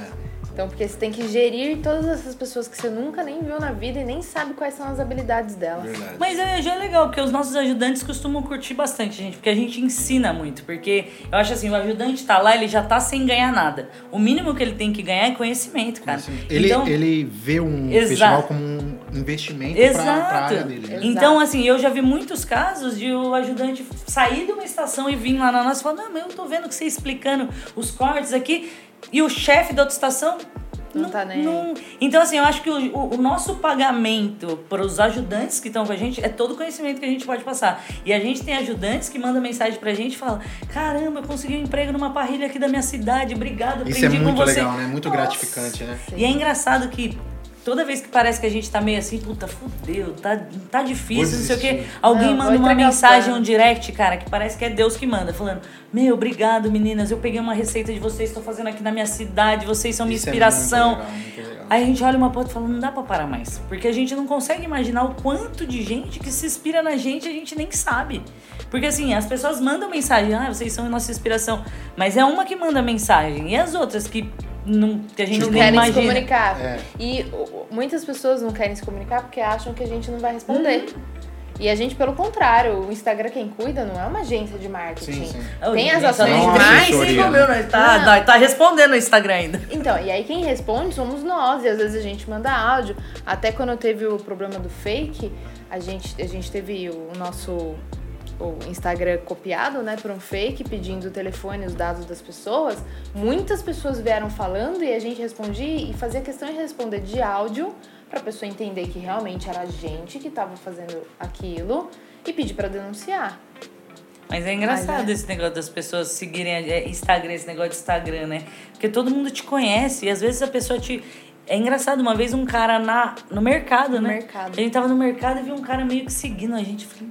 Speaker 2: Então, porque você tem que gerir todas essas pessoas que você nunca nem viu na vida e nem sabe quais são as habilidades delas.
Speaker 1: Verdade.
Speaker 3: Mas é, já é legal, porque os nossos ajudantes costumam curtir bastante, gente, porque a gente ensina muito. Porque eu acho assim, o ajudante tá lá, ele já tá sem ganhar nada. O mínimo que ele tem que ganhar é conhecimento, cara.
Speaker 1: Ele,
Speaker 3: então,
Speaker 1: ele vê um
Speaker 3: Exato.
Speaker 1: festival como um investimento pra, pra
Speaker 3: Exato.
Speaker 1: área dele. né?
Speaker 2: Exato.
Speaker 3: Então, assim, eu já vi muitos casos de o ajudante sair de uma estação e vir lá na nossa e falar, não, mas eu tô vendo que você explicando os cortes aqui. E o chefe da outra estação
Speaker 2: Não tá nem
Speaker 3: não- Então, assim, eu acho que o, o- o nosso pagamento para os ajudantes que estão com a gente é todo o conhecimento que a gente pode passar. E a gente tem ajudantes que mandam mensagem pra gente e falam: Caramba, eu consegui um emprego numa parrilha aqui da minha cidade, obrigado,
Speaker 1: Isso é
Speaker 3: aprendi com
Speaker 1: muito
Speaker 3: você.
Speaker 1: legal, né? Muito
Speaker 3: Nossa.
Speaker 1: gratificante, né?
Speaker 3: E é engraçado que toda vez que parece que a gente tá meio assim, puta, fudeu, tá, tá difícil, não sei o quê. Alguém
Speaker 2: Não,
Speaker 3: manda uma mensagem, um direct, cara, que parece que é Deus que manda, falando: Meu, obrigado, meninas, eu peguei uma receita de vocês, tô fazendo aqui na minha cidade, vocês são minha
Speaker 1: Isso é
Speaker 3: inspiração.
Speaker 1: muito legal, muito legal.
Speaker 3: Aí a gente olha uma pra outra e fala, não dá pra parar mais. Porque a gente não consegue imaginar o quanto de gente que se inspira na gente e a gente nem sabe. Porque assim, as pessoas mandam mensagem, ah, vocês são a nossa inspiração. Mas é uma que manda mensagem. E as outras que, não, que a gente nem
Speaker 2: querem se
Speaker 3: imagina.
Speaker 2: comunicar.
Speaker 1: É.
Speaker 2: E o- o- muitas pessoas não querem se comunicar porque acham que a gente não vai responder. E a gente, pelo contrário, o Instagram quem cuida não é uma agência de marketing.
Speaker 1: Sim, sim.
Speaker 2: Tem as
Speaker 3: Não,
Speaker 2: ações
Speaker 1: Não
Speaker 2: de marketing.
Speaker 1: né?
Speaker 3: meu, nós tá,
Speaker 2: Não.
Speaker 3: nós tá respondendo no Instagram ainda.
Speaker 2: Então, e aí quem responde somos nós, e às vezes a gente manda áudio. Até quando teve o problema do fake, a gente, a gente teve o nosso o Instagram copiado, né, por um fake, pedindo o telefone e os dados das pessoas. Muitas pessoas vieram falando e a gente respondia e fazia questão de responder de áudio pra pessoa entender que realmente era a gente que tava fazendo aquilo e pedir pra denunciar.
Speaker 3: Mas é engraçado
Speaker 2: Mas é.
Speaker 3: esse negócio das pessoas seguirem é, Instagram, esse negócio de Instagram, né? Porque todo mundo te conhece e às vezes a pessoa te. É engraçado, uma vez um cara na, no mercado,
Speaker 2: No
Speaker 3: né?
Speaker 2: mercado.
Speaker 3: A gente tava no mercado e viu um cara meio que seguindo a gente. Falei,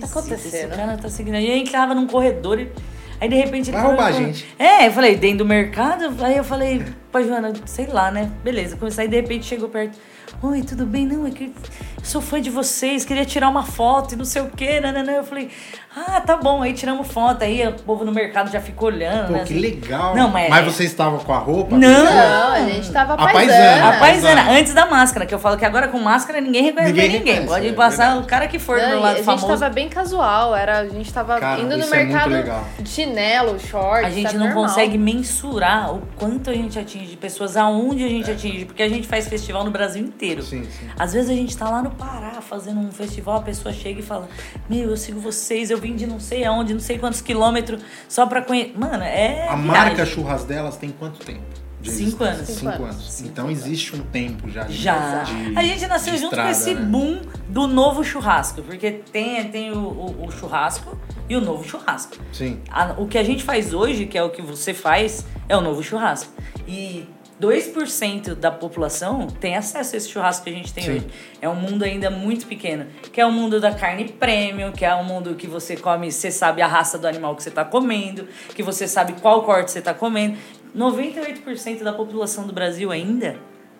Speaker 3: esquisito.
Speaker 2: Tá acontecendo?
Speaker 3: Esse cara tá seguindo a gente. A gente tava num corredor e. Aí de repente ele
Speaker 1: Vai roubar a gente.
Speaker 3: É, eu falei, dentro do mercado. Aí eu falei, pô, Joana, sei lá, né? Beleza. Comecei, aí de repente chegou perto. Oi, tudo bem? Não, é que eu sou fã de vocês, queria tirar uma foto e não sei o quê, né, né, né. Eu falei, ah, tá bom, aí tiramos foto. Aí o povo no mercado já ficou olhando,
Speaker 1: Pô,
Speaker 3: né?
Speaker 1: que
Speaker 3: assim.
Speaker 1: legal.
Speaker 3: Não, mas-
Speaker 1: Mas você estava com a roupa?
Speaker 3: Não.
Speaker 2: Não, a gente tava
Speaker 1: A paisana.
Speaker 2: paisana.
Speaker 3: A paisana, antes da máscara, que eu falo que agora com máscara ninguém reconhece
Speaker 1: Ninguém
Speaker 3: ninguém.
Speaker 1: reconhece,
Speaker 3: Pode
Speaker 1: é
Speaker 3: passar
Speaker 1: verdade.
Speaker 3: o cara que for do
Speaker 2: Não,
Speaker 3: meu
Speaker 2: e
Speaker 3: lado
Speaker 2: a gente
Speaker 3: famoso.
Speaker 2: tava bem casual, era, a gente tava
Speaker 1: Cara,
Speaker 2: indo no
Speaker 1: é
Speaker 2: mercado
Speaker 1: legal.
Speaker 2: de chinelo, short,
Speaker 3: A gente não
Speaker 2: normal.
Speaker 3: consegue mensurar o quanto a gente atinge de pessoas, aonde a gente atinge, porque a gente faz festival no Brasil inteiro.
Speaker 1: Sim, sim.
Speaker 3: Às vezes a gente tá lá no Pará fazendo um festival, a pessoa chega e fala: Meu, eu sigo vocês, eu vim de não sei aonde, não sei quantos quilômetros, só pra conhecer. Mano, é.
Speaker 1: A
Speaker 3: viagem.
Speaker 1: marca Churras delas tem quanto tempo? de
Speaker 3: Cinco anos.
Speaker 1: Cinco,
Speaker 2: Cinco
Speaker 1: anos.
Speaker 2: anos.
Speaker 1: Então existe um tempo já. de-
Speaker 3: Já.
Speaker 1: de-
Speaker 3: a gente nasceu junto
Speaker 1: estrada,
Speaker 3: com esse
Speaker 1: né?
Speaker 3: boom do novo churrasco, porque tem, tem o, o- o churrasco e o novo churrasco.
Speaker 1: Sim.
Speaker 3: A- o que a gente faz hoje, que é o que você faz, é o novo churrasco. E 2% da população tem acesso a esse churrasco que a gente tem
Speaker 1: Sim.
Speaker 3: hoje. É um mundo ainda muito pequeno. Que é o mundo da carne premium, que é o mundo que você come, você sabe a raça do animal que você está comendo, que você sabe qual corte você está comendo. 98% da população do Brasil ainda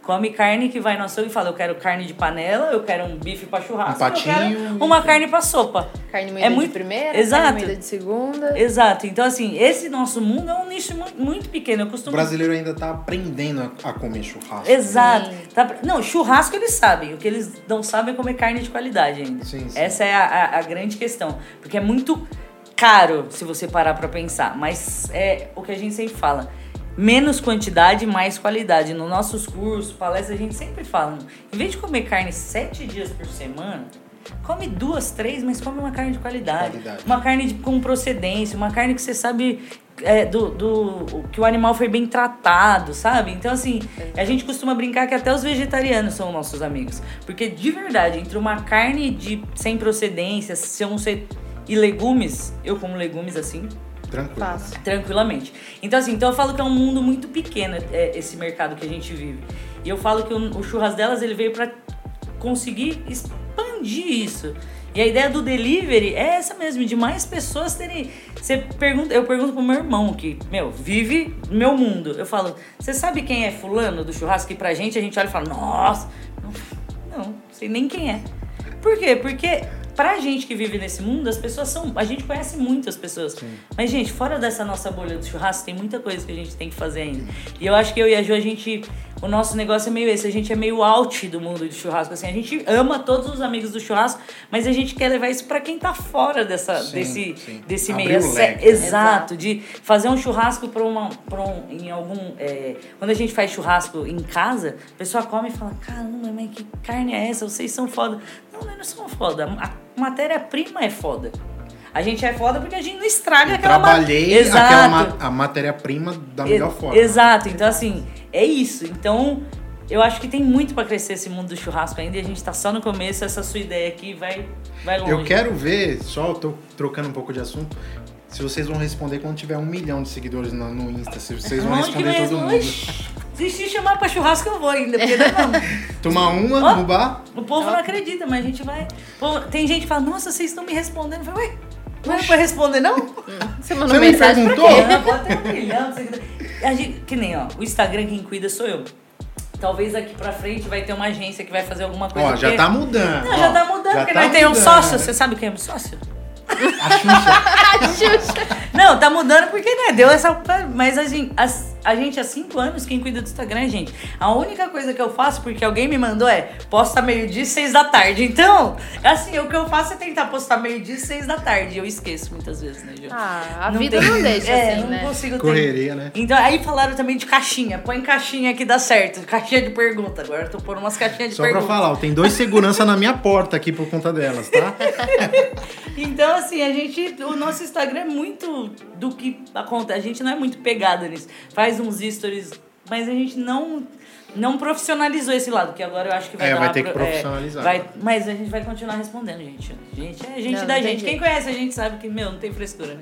Speaker 3: come carne que vai no açougue e fala: eu quero carne de panela, eu quero um bife para churrasco,
Speaker 1: Um
Speaker 3: eu quero
Speaker 1: patinho,
Speaker 3: uma carne para sopa.
Speaker 2: Carne moída
Speaker 3: É muito-
Speaker 2: de primeira,
Speaker 3: Exato.
Speaker 2: carne moída de segunda.
Speaker 3: Exato. Então, assim, esse nosso mundo é um nicho mu- muito pequeno. Eu
Speaker 1: O
Speaker 3: costumo.
Speaker 1: brasileiro ainda tá aprendendo a, comer churrasco.
Speaker 3: Exato.
Speaker 2: Sim.
Speaker 3: Tá- Não, churrasco eles sabem. O que eles não sabem é comer carne de qualidade ainda.
Speaker 1: Sim, sim.
Speaker 3: Essa é a, a- a grande questão. Porque é muito caro se você parar pra pensar. Mas é o que a gente sempre fala. Menos quantidade, mais qualidade. Nos nossos cursos, palestras, a gente sempre fala. Em vez de comer carne sete dias por semana, come duas, três, mas come uma carne de qualidade.
Speaker 1: qualidade.
Speaker 3: Uma carne de- com procedência, uma carne que você sabe é, do, do- que o animal foi bem tratado, sabe? Então, assim, a gente costuma brincar que até os vegetarianos são nossos amigos. Porque, de verdade, entre uma carne de sem procedência, se eu não sei, e legumes, eu como legumes assim,
Speaker 1: Tranquilo.
Speaker 3: Tranquilamente. Então, assim, então eu falo que é um mundo muito pequeno é, esse mercado que a gente vive. E eu falo que o, o churras delas ele veio para conseguir expandir isso. E a ideia do delivery é essa mesmo, de mais pessoas terem. Você pergunta, eu pergunto pro meu irmão que, meu, vive meu mundo. Eu falo, você sabe quem é fulano do churrasco? E pra gente a gente olha e fala, nossa, não, não sei nem quem é. Por quê? Porque pra gente que vive nesse mundo, as pessoas são. A gente conhece muitas pessoas. Mas, gente, fora dessa nossa bolha do churrasco, tem muita coisa que a gente tem que fazer ainda. E eu acho que eu e a Ju, a gente. O nosso negócio é meio esse, a gente é meio out do mundo do churrasco. Assim, a gente ama todos os amigos do churrasco, mas a gente quer levar isso pra quem tá fora dessa,
Speaker 1: Sim,
Speaker 3: desse,
Speaker 1: sim.
Speaker 3: desse
Speaker 1: Abrir
Speaker 3: meio.
Speaker 1: leque, né?
Speaker 3: Exato, de fazer um churrasco pra uma, pra um, em algum. é, quando a gente faz churrasco em casa, a pessoa come e fala: caramba, mas que carne é essa? Vocês são foda. Não, nós não somos foda. A matéria-prima é foda. A gente é foda porque a gente não estraga
Speaker 1: Eu
Speaker 3: aquela ma-
Speaker 1: trabalhei
Speaker 3: Exato.
Speaker 1: aquela ma- a matéria-prima da melhor forma.
Speaker 3: Exato. Então, assim, é isso. Então, eu acho que tem muito pra crescer esse mundo do churrasco ainda e a gente tá só no começo. Essa sua ideia aqui vai, vai longe.
Speaker 1: Eu quero ver, só tô trocando um pouco de assunto, se vocês vão responder quando tiver um milhão de seguidores no, no Insta. Se vocês vão
Speaker 3: Onde
Speaker 1: responder
Speaker 3: vai
Speaker 1: todo mundo.
Speaker 3: Se se chamar pra churrasco, eu vou ainda, porque não. (laughs)
Speaker 1: Tomar uma
Speaker 3: Ó.
Speaker 1: no bar?
Speaker 3: O povo não acredita, mas a gente vai. Pô, tem gente que fala, nossa, vocês estão me respondendo. Eu falo, ué, não é pra responder, não? (laughs)
Speaker 2: Você mandou
Speaker 1: Você me
Speaker 2: mensagem pra
Speaker 1: perguntou?
Speaker 2: quê?
Speaker 3: Não, pode ter um milhão. de seguidores. A gente, que nem, ó, o Instagram quem cuida sou eu. Talvez aqui pra frente vai ter uma agência que vai fazer alguma coisa.
Speaker 1: Ó, já
Speaker 3: porque-
Speaker 1: tá mudando.
Speaker 3: Não,
Speaker 1: ó.
Speaker 3: já tá mudando,
Speaker 1: Já
Speaker 3: porque
Speaker 1: tá
Speaker 3: nós tem um
Speaker 1: mudando.
Speaker 3: sócio. Você sabe quem é um sócio?
Speaker 1: A Xuxa. (laughs)
Speaker 2: Xuxa.
Speaker 3: Não, tá mudando porque, né, deu essa... Mas a gente, as- a gente há cinco anos, quem cuida do Instagram é a gente. A única coisa que eu faço, porque alguém me mandou, é posta meio-dia e seis da tarde. Então, assim, o que eu faço é tentar postar meio-dia e seis da tarde. E eu esqueço muitas vezes, né, Ju?
Speaker 2: Ah, a vida não deixa (laughs)
Speaker 3: é,
Speaker 2: assim,
Speaker 3: não
Speaker 2: né?
Speaker 3: consigo ter.
Speaker 1: Correria, né?
Speaker 3: Então, aí falaram também de caixinha. Põe caixinha que dá certo. Caixinha de pergunta. Agora eu tô pondo umas caixinhas de
Speaker 1: Só pra
Speaker 3: pergunta.
Speaker 1: falar, ó, tem dois segurança na minha porta aqui por conta delas, tá? (laughs)
Speaker 3: Então, assim, a gente. O nosso Instagram é muito do que acontece. A gente não é muito pegada nisso. Faz uns stories, mas a gente não. Não profissionalizou esse lado, que agora eu acho que vai
Speaker 1: É,
Speaker 3: dar
Speaker 1: vai
Speaker 3: uma
Speaker 1: ter que
Speaker 3: pro- é,
Speaker 1: profissionalizar.
Speaker 3: vai- mas a gente vai continuar respondendo, gente. Gente é gente
Speaker 2: Não,
Speaker 3: da
Speaker 2: não
Speaker 3: gente. Quem
Speaker 2: jeito.
Speaker 3: conhece a gente sabe que, meu, não tem frescura, né?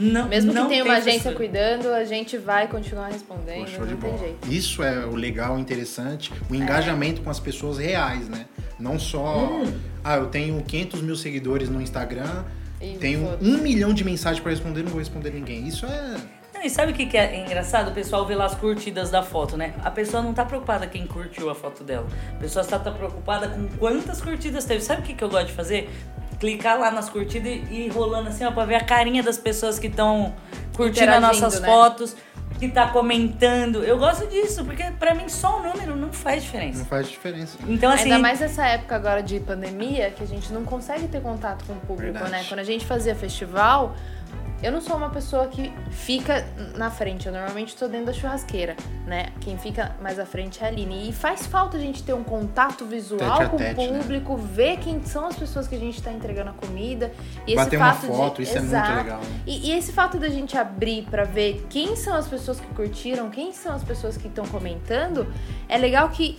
Speaker 3: Não,
Speaker 2: Mesmo que
Speaker 3: não
Speaker 2: tenha
Speaker 3: tem
Speaker 2: uma agência
Speaker 3: frescura.
Speaker 2: cuidando, a gente vai continuar respondendo,
Speaker 1: de
Speaker 2: não tem
Speaker 1: bola.
Speaker 2: jeito.
Speaker 1: Isso é o legal, interessante, o engajamento com as pessoas reais, né? Não só,
Speaker 3: Hum.
Speaker 1: ah, eu tenho 500 mil seguidores no Instagram,
Speaker 2: E
Speaker 1: tenho um milhão de mensagens pra responder, não vou responder ninguém. Isso é...
Speaker 3: E sabe o que, que é engraçado? O pessoal vê lá as curtidas da foto, né? A pessoa não tá preocupada quem curtiu a foto dela. A pessoa só tá preocupada com quantas curtidas teve. Sabe o que, que eu gosto de fazer? Clicar lá nas curtidas e ir rolando assim, ó, pra ver a carinha das pessoas que estão curtindo as nossas
Speaker 2: né?
Speaker 3: fotos, que tá comentando. Eu gosto disso, porque pra mim só o número não faz diferença.
Speaker 1: não faz diferença.
Speaker 3: Então, assim.
Speaker 2: Ainda mais nessa época agora de pandemia, que a gente não consegue ter contato com o público,
Speaker 1: Verdade.
Speaker 2: né? Quando a gente fazia festival, eu não sou uma pessoa que fica na frente. Eu normalmente tô dentro da churrasqueira, né? Quem fica mais à frente é a Aline. E faz falta a gente ter um contato visual
Speaker 1: Tete
Speaker 2: com
Speaker 1: tete,
Speaker 2: o
Speaker 1: né?
Speaker 2: público, ver quem são as pessoas que a gente tá entregando a comida. E
Speaker 1: Bater
Speaker 2: esse
Speaker 1: uma
Speaker 2: fato
Speaker 1: foto,
Speaker 2: de...
Speaker 1: isso é muito
Speaker 2: Exato.
Speaker 1: legal. Né?
Speaker 2: E, e esse fato da gente abrir pra ver quem são as pessoas que curtiram, quem são as pessoas que estão comentando, é legal que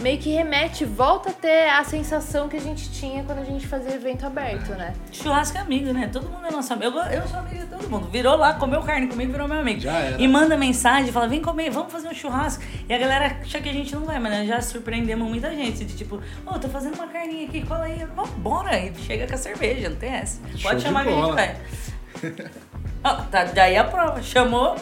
Speaker 2: meio que remete, volta a ter a sensação que a gente tinha quando a gente fazia evento aberto, né?
Speaker 3: Churrasco é amigo, né? Todo mundo é nosso amigo. Eu, eu sou amigo de todo mundo. Virou lá, comeu carne comigo, virou meu amigo.
Speaker 1: Já era.
Speaker 3: E manda mensagem, fala, vem comer, vamos fazer um churrasco. E a galera acha que a gente não vai, mas nós já surpreendemos muita gente. De tipo, ô, tô fazendo uma carninha aqui, cola aí, vambora. E chega com a cerveja, não tem essa.
Speaker 1: Show
Speaker 3: Pode
Speaker 1: de
Speaker 3: chamar que a gente vai. Ó, tá, daí a prova. Chamou?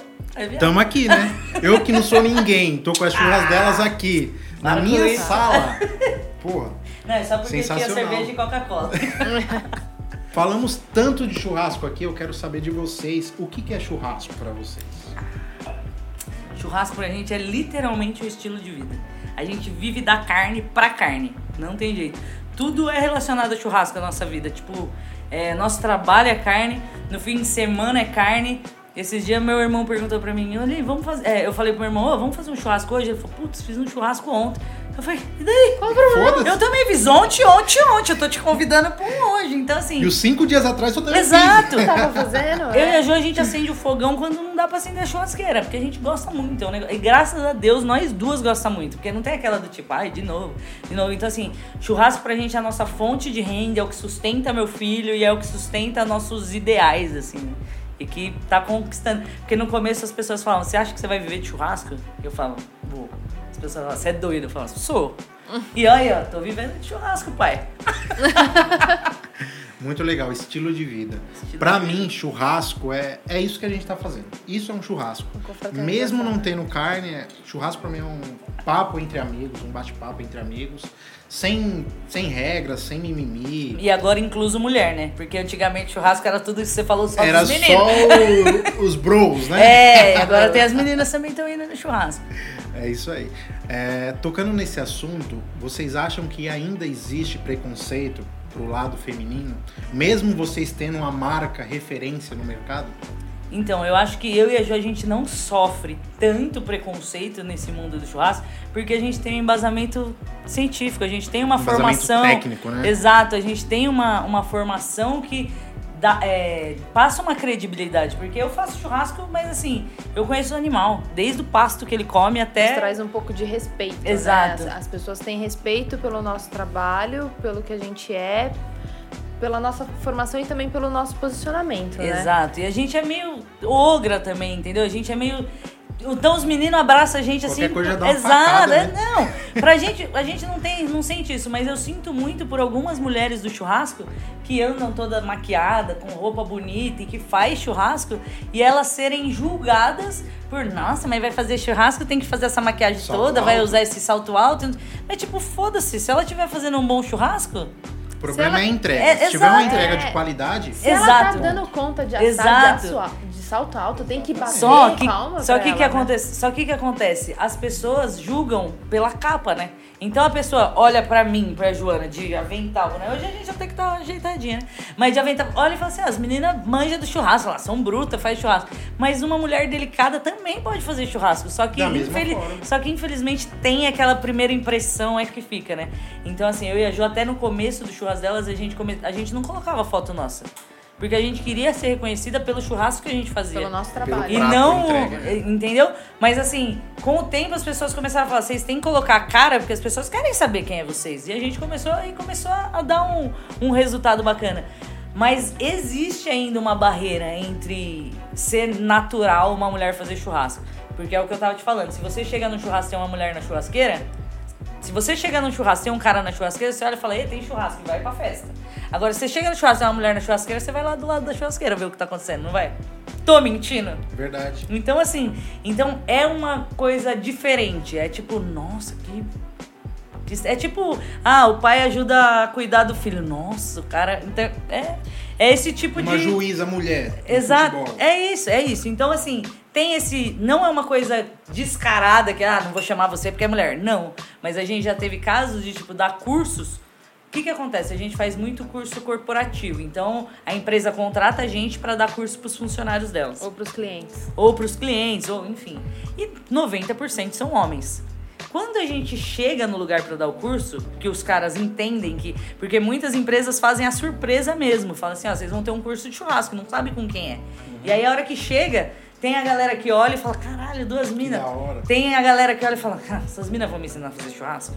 Speaker 1: Tamo aqui, né? Eu que não sou ninguém, tô com as churras delas aqui, na
Speaker 3: Para
Speaker 1: minha sala. (laughs) Porra,
Speaker 3: Não, é só porque tinha cerveja e Coca-Cola. (laughs)
Speaker 1: falamos tanto de churrasco aqui, eu quero saber de vocês, o que, que é churrasco pra vocês?
Speaker 3: Churrasco pra gente é literalmente o estilo de vida. A gente vive da carne pra carne. Não tem jeito. Tudo é relacionado a churrasco na nossa vida. Tipo, é, nosso trabalho é carne, no fim de semana é carne. Esses dias meu irmão perguntou pra mim, olha, vamos fazer. é, eu falei pro meu irmão, "Ô, vamos fazer um churrasco hoje? Ele falou, putz, fiz um churrasco ontem. Eu falei, e daí? Qual o problema? Eu também fiz ontem, ontem, ontem. Eu tô te convidando pra um hoje. Então, assim.
Speaker 1: E os cinco dias atrás eu também fiz.
Speaker 3: Exato!
Speaker 2: Tava fazendo? (laughs)
Speaker 3: Eu e
Speaker 2: é.
Speaker 3: a Jo, a gente acende o fogão quando não dá pra acender a churrasqueira, porque a gente gosta muito. É um negócio- E graças a Deus, nós duas gostamos muito, porque não tem aquela do tipo, ai, de novo, de novo. Então, assim, churrasco pra gente é a nossa fonte de renda, é o que sustenta meu filho e é o que sustenta nossos ideais, assim, né? E que tá conquistando. Porque no começo as pessoas falam, você acha que você vai viver de churrasco? Eu falo, vou. As pessoas falam, você é doido? Eu falo, sou. E olha, ó, tô vivendo de churrasco, pai. (laughs)
Speaker 1: Muito legal, estilo de vida.
Speaker 3: Estilo
Speaker 1: Pra
Speaker 3: de vida.
Speaker 1: mim, churrasco é, é isso que a gente tá fazendo. Isso é um churrasco. Mesmo não tendo carne, é- churrasco pra mim é um papo entre amigos, um bate-papo entre amigos, sem, sem regras, sem mimimi.
Speaker 3: E agora incluso mulher, né? Porque antigamente churrasco era tudo isso que você falou só
Speaker 1: Era
Speaker 3: dos
Speaker 1: só
Speaker 3: meninos.
Speaker 1: o- os bros, né?
Speaker 3: É, agora tem as meninas também estão indo no churrasco.
Speaker 1: É isso aí. É, tocando nesse assunto, vocês acham que ainda existe preconceito pro lado feminino, mesmo vocês tendo uma marca referência no mercado?
Speaker 3: Então, eu acho que eu e a Jo, a gente não sofre tanto preconceito nesse mundo do churrasco, porque a gente tem um embasamento científico, a gente tem uma
Speaker 1: Embasamento
Speaker 3: formação.
Speaker 1: técnico, né?
Speaker 3: Exato, a gente tem uma, uma formação que dá- é, passa uma credibilidade. Porque eu faço churrasco, mas assim, eu conheço o animal. Desde o pasto que ele come
Speaker 2: Isso
Speaker 3: até.
Speaker 2: traz um pouco de respeito. né?
Speaker 3: Exato.
Speaker 2: As, as pessoas têm respeito pelo nosso trabalho, pelo que a gente é, pela nossa formação e também pelo nosso posicionamento, né?
Speaker 3: Exato. E a gente é meio ogra também, entendeu? A gente é meio. Então os meninos abraçam a gente assim.
Speaker 1: Coisa dá uma
Speaker 3: Exato,
Speaker 1: facada,
Speaker 3: é,
Speaker 1: né?
Speaker 3: não. Pra gente, a gente não tem, não sente isso, mas eu sinto muito por algumas mulheres do churrasco que andam toda maquiada, com roupa bonita e que faz churrasco e elas serem julgadas por, nossa, mas vai fazer churrasco, tem que fazer essa maquiagem
Speaker 1: Salto
Speaker 3: toda, vai
Speaker 1: alto.
Speaker 3: usar esse salto alto. Mas tipo, foda-se, se ela estiver fazendo um bom churrasco,
Speaker 1: problema
Speaker 2: ela-
Speaker 1: é a entrega.
Speaker 3: É,
Speaker 1: Se tiver uma entrega
Speaker 2: É.
Speaker 1: de qualidade,
Speaker 2: Se ela
Speaker 3: Exato.
Speaker 2: tá dando conta de assar
Speaker 3: Exato.
Speaker 2: de salto alto, tem que bater
Speaker 3: Só que,
Speaker 2: palma
Speaker 3: só que, que
Speaker 2: ela, né?
Speaker 3: acontece, só que que acontece? As pessoas julgam pela capa, né? Então a pessoa olha pra mim, pra Joana, de avental, né? Hoje a gente já tem que estar ajeitadinha, né? Mas de avental, olha e fala assim: "Ah, as meninas manjam do churrasco, elas são brutas, faz churrasco. Mas uma mulher delicada também pode fazer churrasco. Só que,
Speaker 1: Da mesma
Speaker 3: infeli-
Speaker 1: forma.
Speaker 3: só que infelizmente tem aquela primeira impressão é que fica, né? Então, assim, eu e a Jo, até no começo do churrasco delas, a gente, come... a gente não colocava foto nossa. Porque a gente queria ser reconhecida pelo churrasco que a gente fazia.
Speaker 2: Pelo nosso
Speaker 1: Pelo
Speaker 2: trabalho.
Speaker 3: E
Speaker 1: prato,
Speaker 3: não.
Speaker 1: entrega?
Speaker 3: Entendeu? Mas assim, com o tempo as pessoas começaram a falar, vocês têm que colocar a cara, porque as pessoas querem saber quem é vocês. E a gente começou e começou a dar um, um resultado bacana. Mas existe ainda uma barreira entre ser natural uma mulher fazer churrasco. Porque é o que eu tava te falando. Se você chega no churrasco e tem uma mulher na churrasqueira, se você chega no churrasco e tem um cara na churrasqueira, você olha e fala, ei, tem churrasco, e vai pra festa. Agora, se você chega no churrasco e tem uma mulher na churrasqueira, você vai lá do lado da churrasqueira ver o que tá acontecendo, não vai? Tô mentindo?
Speaker 1: verdade.
Speaker 3: Então, assim, então é uma coisa diferente. É tipo, nossa, que- É tipo, ah, o pai ajuda a cuidar do filho. Nossa, o cara. Então, é, é esse tipo
Speaker 1: Uma
Speaker 3: de.
Speaker 1: juíza mulher.
Speaker 3: Exato. É isso, é isso. Então, assim, tem esse. Não é uma coisa descarada que, ah, não vou chamar você porque é mulher. Não. Mas a gente já teve casos de, tipo, dar cursos. O que, que acontece? A gente faz muito curso corporativo. Então, a empresa contrata a gente para dar curso para os funcionários delas
Speaker 2: Ou pros clientes.
Speaker 3: ou para os clientes, ou enfim. E 90% são homens. Quando a gente chega no lugar para dar o curso, que os caras entendem que. Porque muitas empresas fazem a surpresa mesmo. Falam assim: ó, vocês vão ter um curso de churrasco, não sabe com quem é. E aí a hora que chega, tem a galera que olha e fala: caralho, duas minas. Tem a galera que olha e fala: "Ah, essas minas vão me ensinar a fazer churrasco.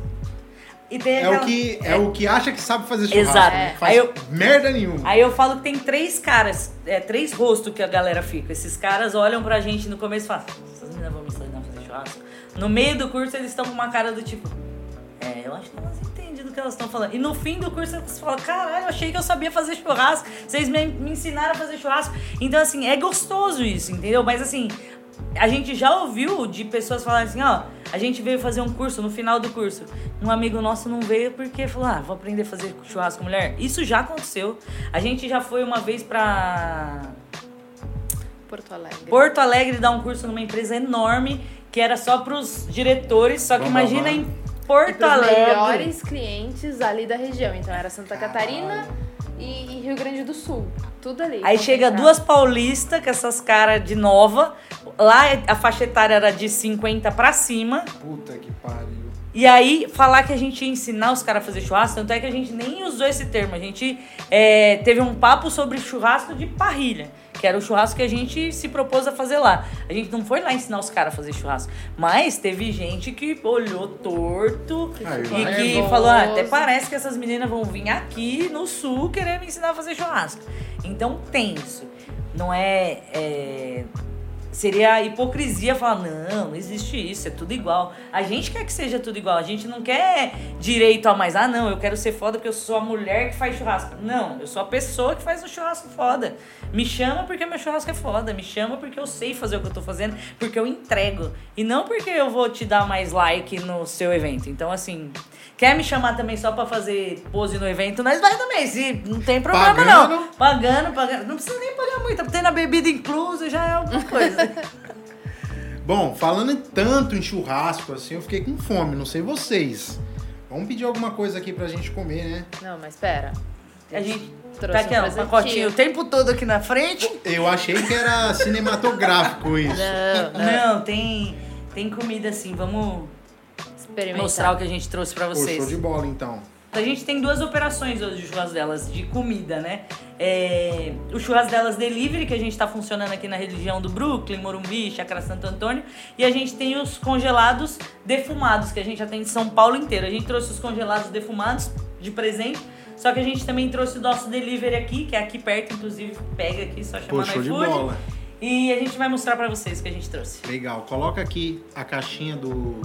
Speaker 3: E tem
Speaker 1: É o,
Speaker 3: aquela-
Speaker 1: que, é o que acha que sabe fazer churrasco.
Speaker 3: Exato.
Speaker 1: né? Faz
Speaker 3: Aí eu-
Speaker 1: merda nenhuma.
Speaker 3: Aí eu falo que tem três caras, é, três rostos que a galera fica. Esses caras olham pra gente no começo e falam, essas meninas vão me ensinar a fazer churrasco. No meio do curso eles estão com uma cara do tipo, é, eu acho que elas entendem do que elas estão falando. E no fim do curso eles falam, caralho, eu achei que eu sabia fazer churrasco, vocês me, me ensinaram a fazer churrasco. Então assim, é gostoso isso, entendeu? Mas assim, a gente já ouviu de pessoas falarem assim, ó, a gente veio fazer um curso no final do curso. Um amigo nosso não veio porque falou, ah, vou aprender a fazer churrasco com mulher. Isso já aconteceu. A gente já foi uma vez pra
Speaker 2: Porto Alegre.
Speaker 3: Porto Alegre dar um curso numa empresa enorme que era só pros diretores, só que imagina em Porto Alegre.
Speaker 2: melhores clientes ali da região. Então era Santa Catarina e, e Rio Grande do Sul. Tudo ali.
Speaker 3: Aí chega duas paulistas com essas caras de nova. Lá a faixa etária era de 50 pra cima.
Speaker 1: Puta que pariu.
Speaker 3: E aí, falar que a gente ia ensinar os caras a fazer churrasco, tanto é que a gente nem usou esse termo. A gente é, teve um papo sobre churrasco de parrilha, que era o churrasco que a gente se propôs a fazer lá. A gente não foi lá ensinar os caras a fazer churrasco, mas teve gente que olhou torto
Speaker 1: Aí
Speaker 3: e que
Speaker 2: nervoso.
Speaker 3: falou: ah, até parece que essas meninas vão vir aqui no sul querer me ensinar a fazer churrasco. Então tem isso. Não é. é Seria hipocrisia falar, não, não existe isso, é tudo igual. A gente quer que seja tudo igual, a gente não quer direito a mais. Ah, não, eu quero ser foda porque eu sou a mulher que faz churrasco. Não, eu sou a pessoa que faz o churrasco foda. Me chama porque meu churrasco é foda, me chama porque eu sei fazer o que eu tô fazendo, porque eu entrego. E não porque eu vou te dar mais like no seu evento. Então, assim, quer me chamar também só pra fazer pose no evento, nós vai também, se não tem problema
Speaker 1: Pagando.
Speaker 3: não. Pagando, pagando. Não precisa nem pagar muito, tendo a bebida inclusa já é alguma coisa.
Speaker 1: Bom, falando tanto em churrasco assim, eu fiquei com fome, não sei vocês. Vamos pedir alguma coisa aqui pra gente comer, né?
Speaker 2: Não, mas pera.
Speaker 3: A gente
Speaker 2: Trouxe
Speaker 3: tá aqui,
Speaker 2: um
Speaker 3: ó, um pacotinho o tempo todo aqui na frente.
Speaker 1: Eu achei que era cinematográfico isso.
Speaker 2: Não, não.
Speaker 3: Não, tem, tem comida assim, vamos
Speaker 2: Experimentar.
Speaker 3: mostrar o que a gente trouxe pra
Speaker 1: Pô,
Speaker 3: vocês.
Speaker 1: show de bola então.
Speaker 3: A gente tem duas operações hoje de churras delas, de comida, né? É, o churras delas delivery, que a gente está funcionando aqui na região do Brooklyn, Morumbi, Chácara Santo Antônio. E a gente tem os congelados defumados, que a gente atende São Paulo inteiro. A gente trouxe os congelados defumados de presente. Só que a gente também trouxe o nosso delivery aqui, que é aqui perto, inclusive pega aqui, só chamar
Speaker 1: Pô,
Speaker 3: no
Speaker 1: show de
Speaker 3: iFood.
Speaker 1: bola.
Speaker 3: E a gente vai mostrar pra vocês o que a gente trouxe.
Speaker 1: Legal. Coloca aqui a caixinha do,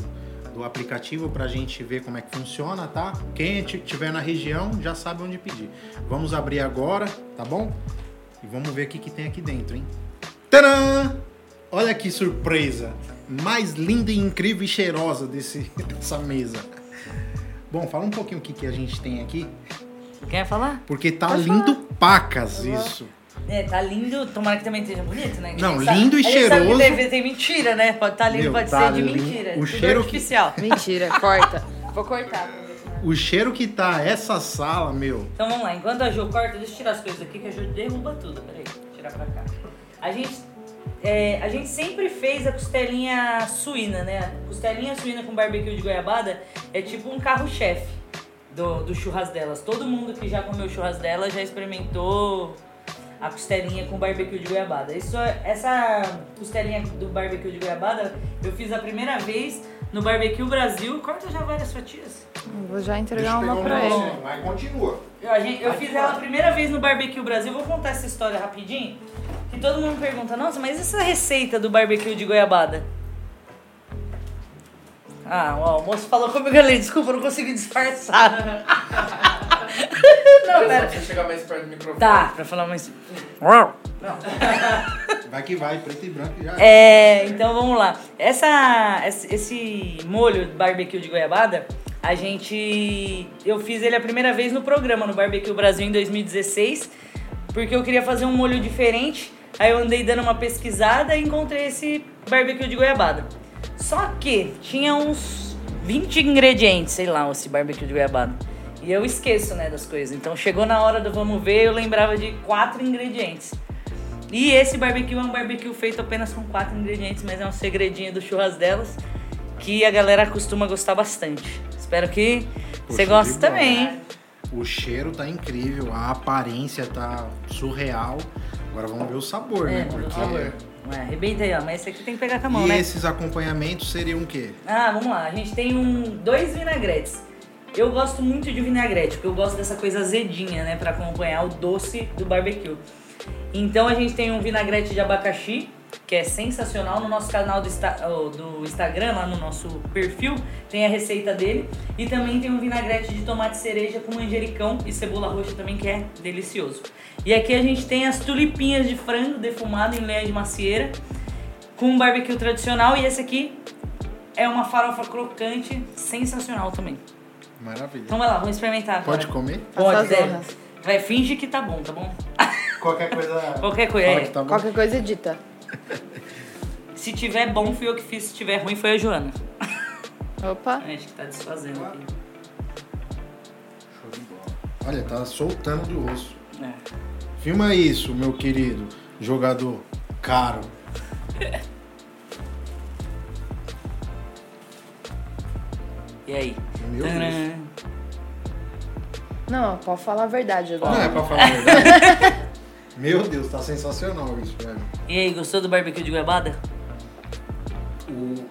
Speaker 1: do aplicativo pra gente ver como é que funciona, tá? Quem estiver na região já sabe onde pedir. Vamos abrir agora, tá bom? E vamos ver o que, que tem aqui dentro, hein? Tadã! Olha que surpresa! Mais linda e incrível e cheirosa desse, (laughs) dessa mesa. Bom, fala um pouquinho o que, que a gente tem aqui.
Speaker 3: Quer falar?
Speaker 1: Porque tá
Speaker 2: Pode
Speaker 1: lindo pacas isso.
Speaker 3: É, tá lindo. Tomara que também esteja bonito, né?
Speaker 1: Não,
Speaker 3: gente sabe-
Speaker 1: lindo e
Speaker 3: gente sabe que
Speaker 1: cheiroso.
Speaker 3: Tem, tem mentira, né? Pode estar lindo,
Speaker 1: Meu,
Speaker 3: pode
Speaker 1: tá
Speaker 3: ser de
Speaker 1: lindo.
Speaker 3: mentira.
Speaker 1: O
Speaker 3: Tudo
Speaker 1: cheiro que-
Speaker 3: artificial.
Speaker 2: Mentira, corta. Vou cortar. é.
Speaker 1: O cheiro que tá essa sala, meu.
Speaker 3: Então vamos lá, enquanto a Jo corta, deixa eu tirar as coisas aqui que a Jo derruba tudo. Peraí, vou tirar pra cá. A gente, é, a gente sempre fez a costelinha suína, né? A costelinha suína com barbecue de goiabada é tipo um carro-chefe do, do churras delas. Todo mundo que já comeu churras delas já experimentou a costelinha com barbecue de goiabada. Isso, é- essa costelinha do barbecue de goiabada eu fiz a primeira vez no Barbecue Brasil. Corta já várias fatias.
Speaker 2: Vou já entregar uma pra ele.
Speaker 1: Mas continua.
Speaker 3: Eu, a gente- eu fiz ela a primeira vez no Barbecue Brasil. Vou contar essa história rapidinho. Que todo mundo pergunta, nossa, mas essa receita do barbecue de goiabada? Ah, o moço falou comigo ali, desculpa, eu não consegui disfarçar. (laughs) (laughs) não, pera.
Speaker 4: Você chegar mais perto do microfone.
Speaker 3: Tá, pra falar mais. (laughs)
Speaker 1: Vai que vai, preto e branco já.
Speaker 3: É, então vamos lá. Essa, esse- molho de barbecue de goiabada, a gente. Eu fiz ele a primeira vez no programa, no Barbecue Brasil em 2016, porque eu queria fazer um molho diferente. Aí eu andei dando uma pesquisada e encontrei esse barbecue de goiabada. Só que tinha uns 20 ingredientes, sei lá, esse barbecue de goiabada. E eu esqueço, né, das coisas. Então chegou na hora do vamos ver, eu lembrava de quatro ingredientes. E esse barbecue é um barbecue feito apenas com quatro ingredientes, mas é um segredinho do churras delas que a galera costuma gostar bastante. Espero que você goste também, hein?
Speaker 1: O cheiro tá incrível, a aparência tá surreal. Agora vamos ver o sabor,
Speaker 3: É,
Speaker 1: né?
Speaker 3: por
Speaker 1: Porque...
Speaker 3: favor. Ué, arrebenta aí, ó. Mas esse aqui tem que pegar com a mão,
Speaker 1: E
Speaker 3: né?
Speaker 1: esses acompanhamentos seriam o quê?
Speaker 3: Ah, vamos lá. A gente tem um, dois vinagretes. Eu gosto muito de vinagrete, porque eu gosto dessa coisa azedinha, né? Pra acompanhar o doce do barbecue. Então a gente tem um vinagrete de abacaxi, que é sensacional. No nosso canal do, do Instagram, lá no nosso perfil, tem a receita dele. E também tem um vinagrete de tomate cereja com manjericão e cebola roxa também, que é delicioso. E aqui a gente tem as tulipinhas de frango defumado em lenha de macieira, com um barbecue tradicional. E esse aqui é uma farofa crocante, sensacional também.
Speaker 1: Maravilha.
Speaker 3: Então vai lá, vamos experimentar.
Speaker 1: Pode
Speaker 3: agora.
Speaker 1: comer?
Speaker 3: Pode,
Speaker 2: honras.
Speaker 3: Vai, finge que tá bom, tá bom? (laughs)
Speaker 1: Qualquer coisa.
Speaker 3: Qualquer coisa, é.
Speaker 1: tá.
Speaker 2: Qualquer coisa edita.
Speaker 3: Se tiver bom, fui eu que fiz. Se tiver ruim, foi a Joana. (laughs)
Speaker 2: Opa.
Speaker 3: É, acho que tá desfazendo aqui.
Speaker 1: Show de bola. Olha, tá soltando do osso.
Speaker 3: É.
Speaker 1: Filma isso, meu querido jogador caro. (laughs)
Speaker 3: E aí?
Speaker 1: Meu Deus.
Speaker 2: Não, pode falar a verdade agora.
Speaker 1: Não é pra falar a verdade. (laughs) Meu Deus, tá sensacional isso, velho.
Speaker 3: E aí, gostou do barbecue de goiabada?
Speaker 1: O,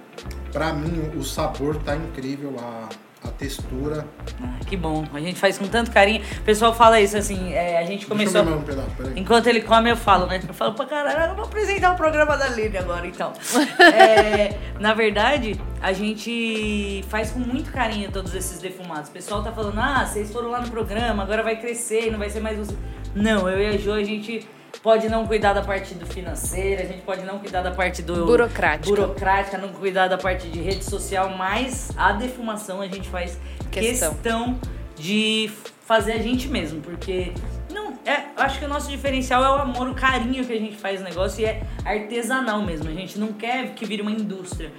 Speaker 1: pra mim, o sabor tá incrível, a, a textura.
Speaker 3: Ah, que bom. A gente faz com tanto carinho. O pessoal fala isso assim, é, a gente começou.
Speaker 1: um pedaço, peraí.
Speaker 3: Enquanto ele come, eu falo, né? Eu falo pra caralho, eu vou apresentar o programa da Lili agora, então. (laughs) É, na verdade, a gente faz com muito carinho todos esses defumados. O pessoal tá falando, ah, vocês foram lá no programa, agora vai crescer, não vai ser mais você. Não, eu e a Jo, a gente pode não cuidar da parte do financeiro, a gente pode não cuidar da parte do...
Speaker 2: Burocrática.
Speaker 3: Burocrática, não cuidar da parte de rede social, mas a defumação a gente faz
Speaker 2: Questão.
Speaker 3: questão de fazer a gente mesmo, porque não, é, eu acho que o nosso diferencial é o amor, o carinho que a gente faz no negócio e é artesanal mesmo. A gente não quer que vire uma indústria.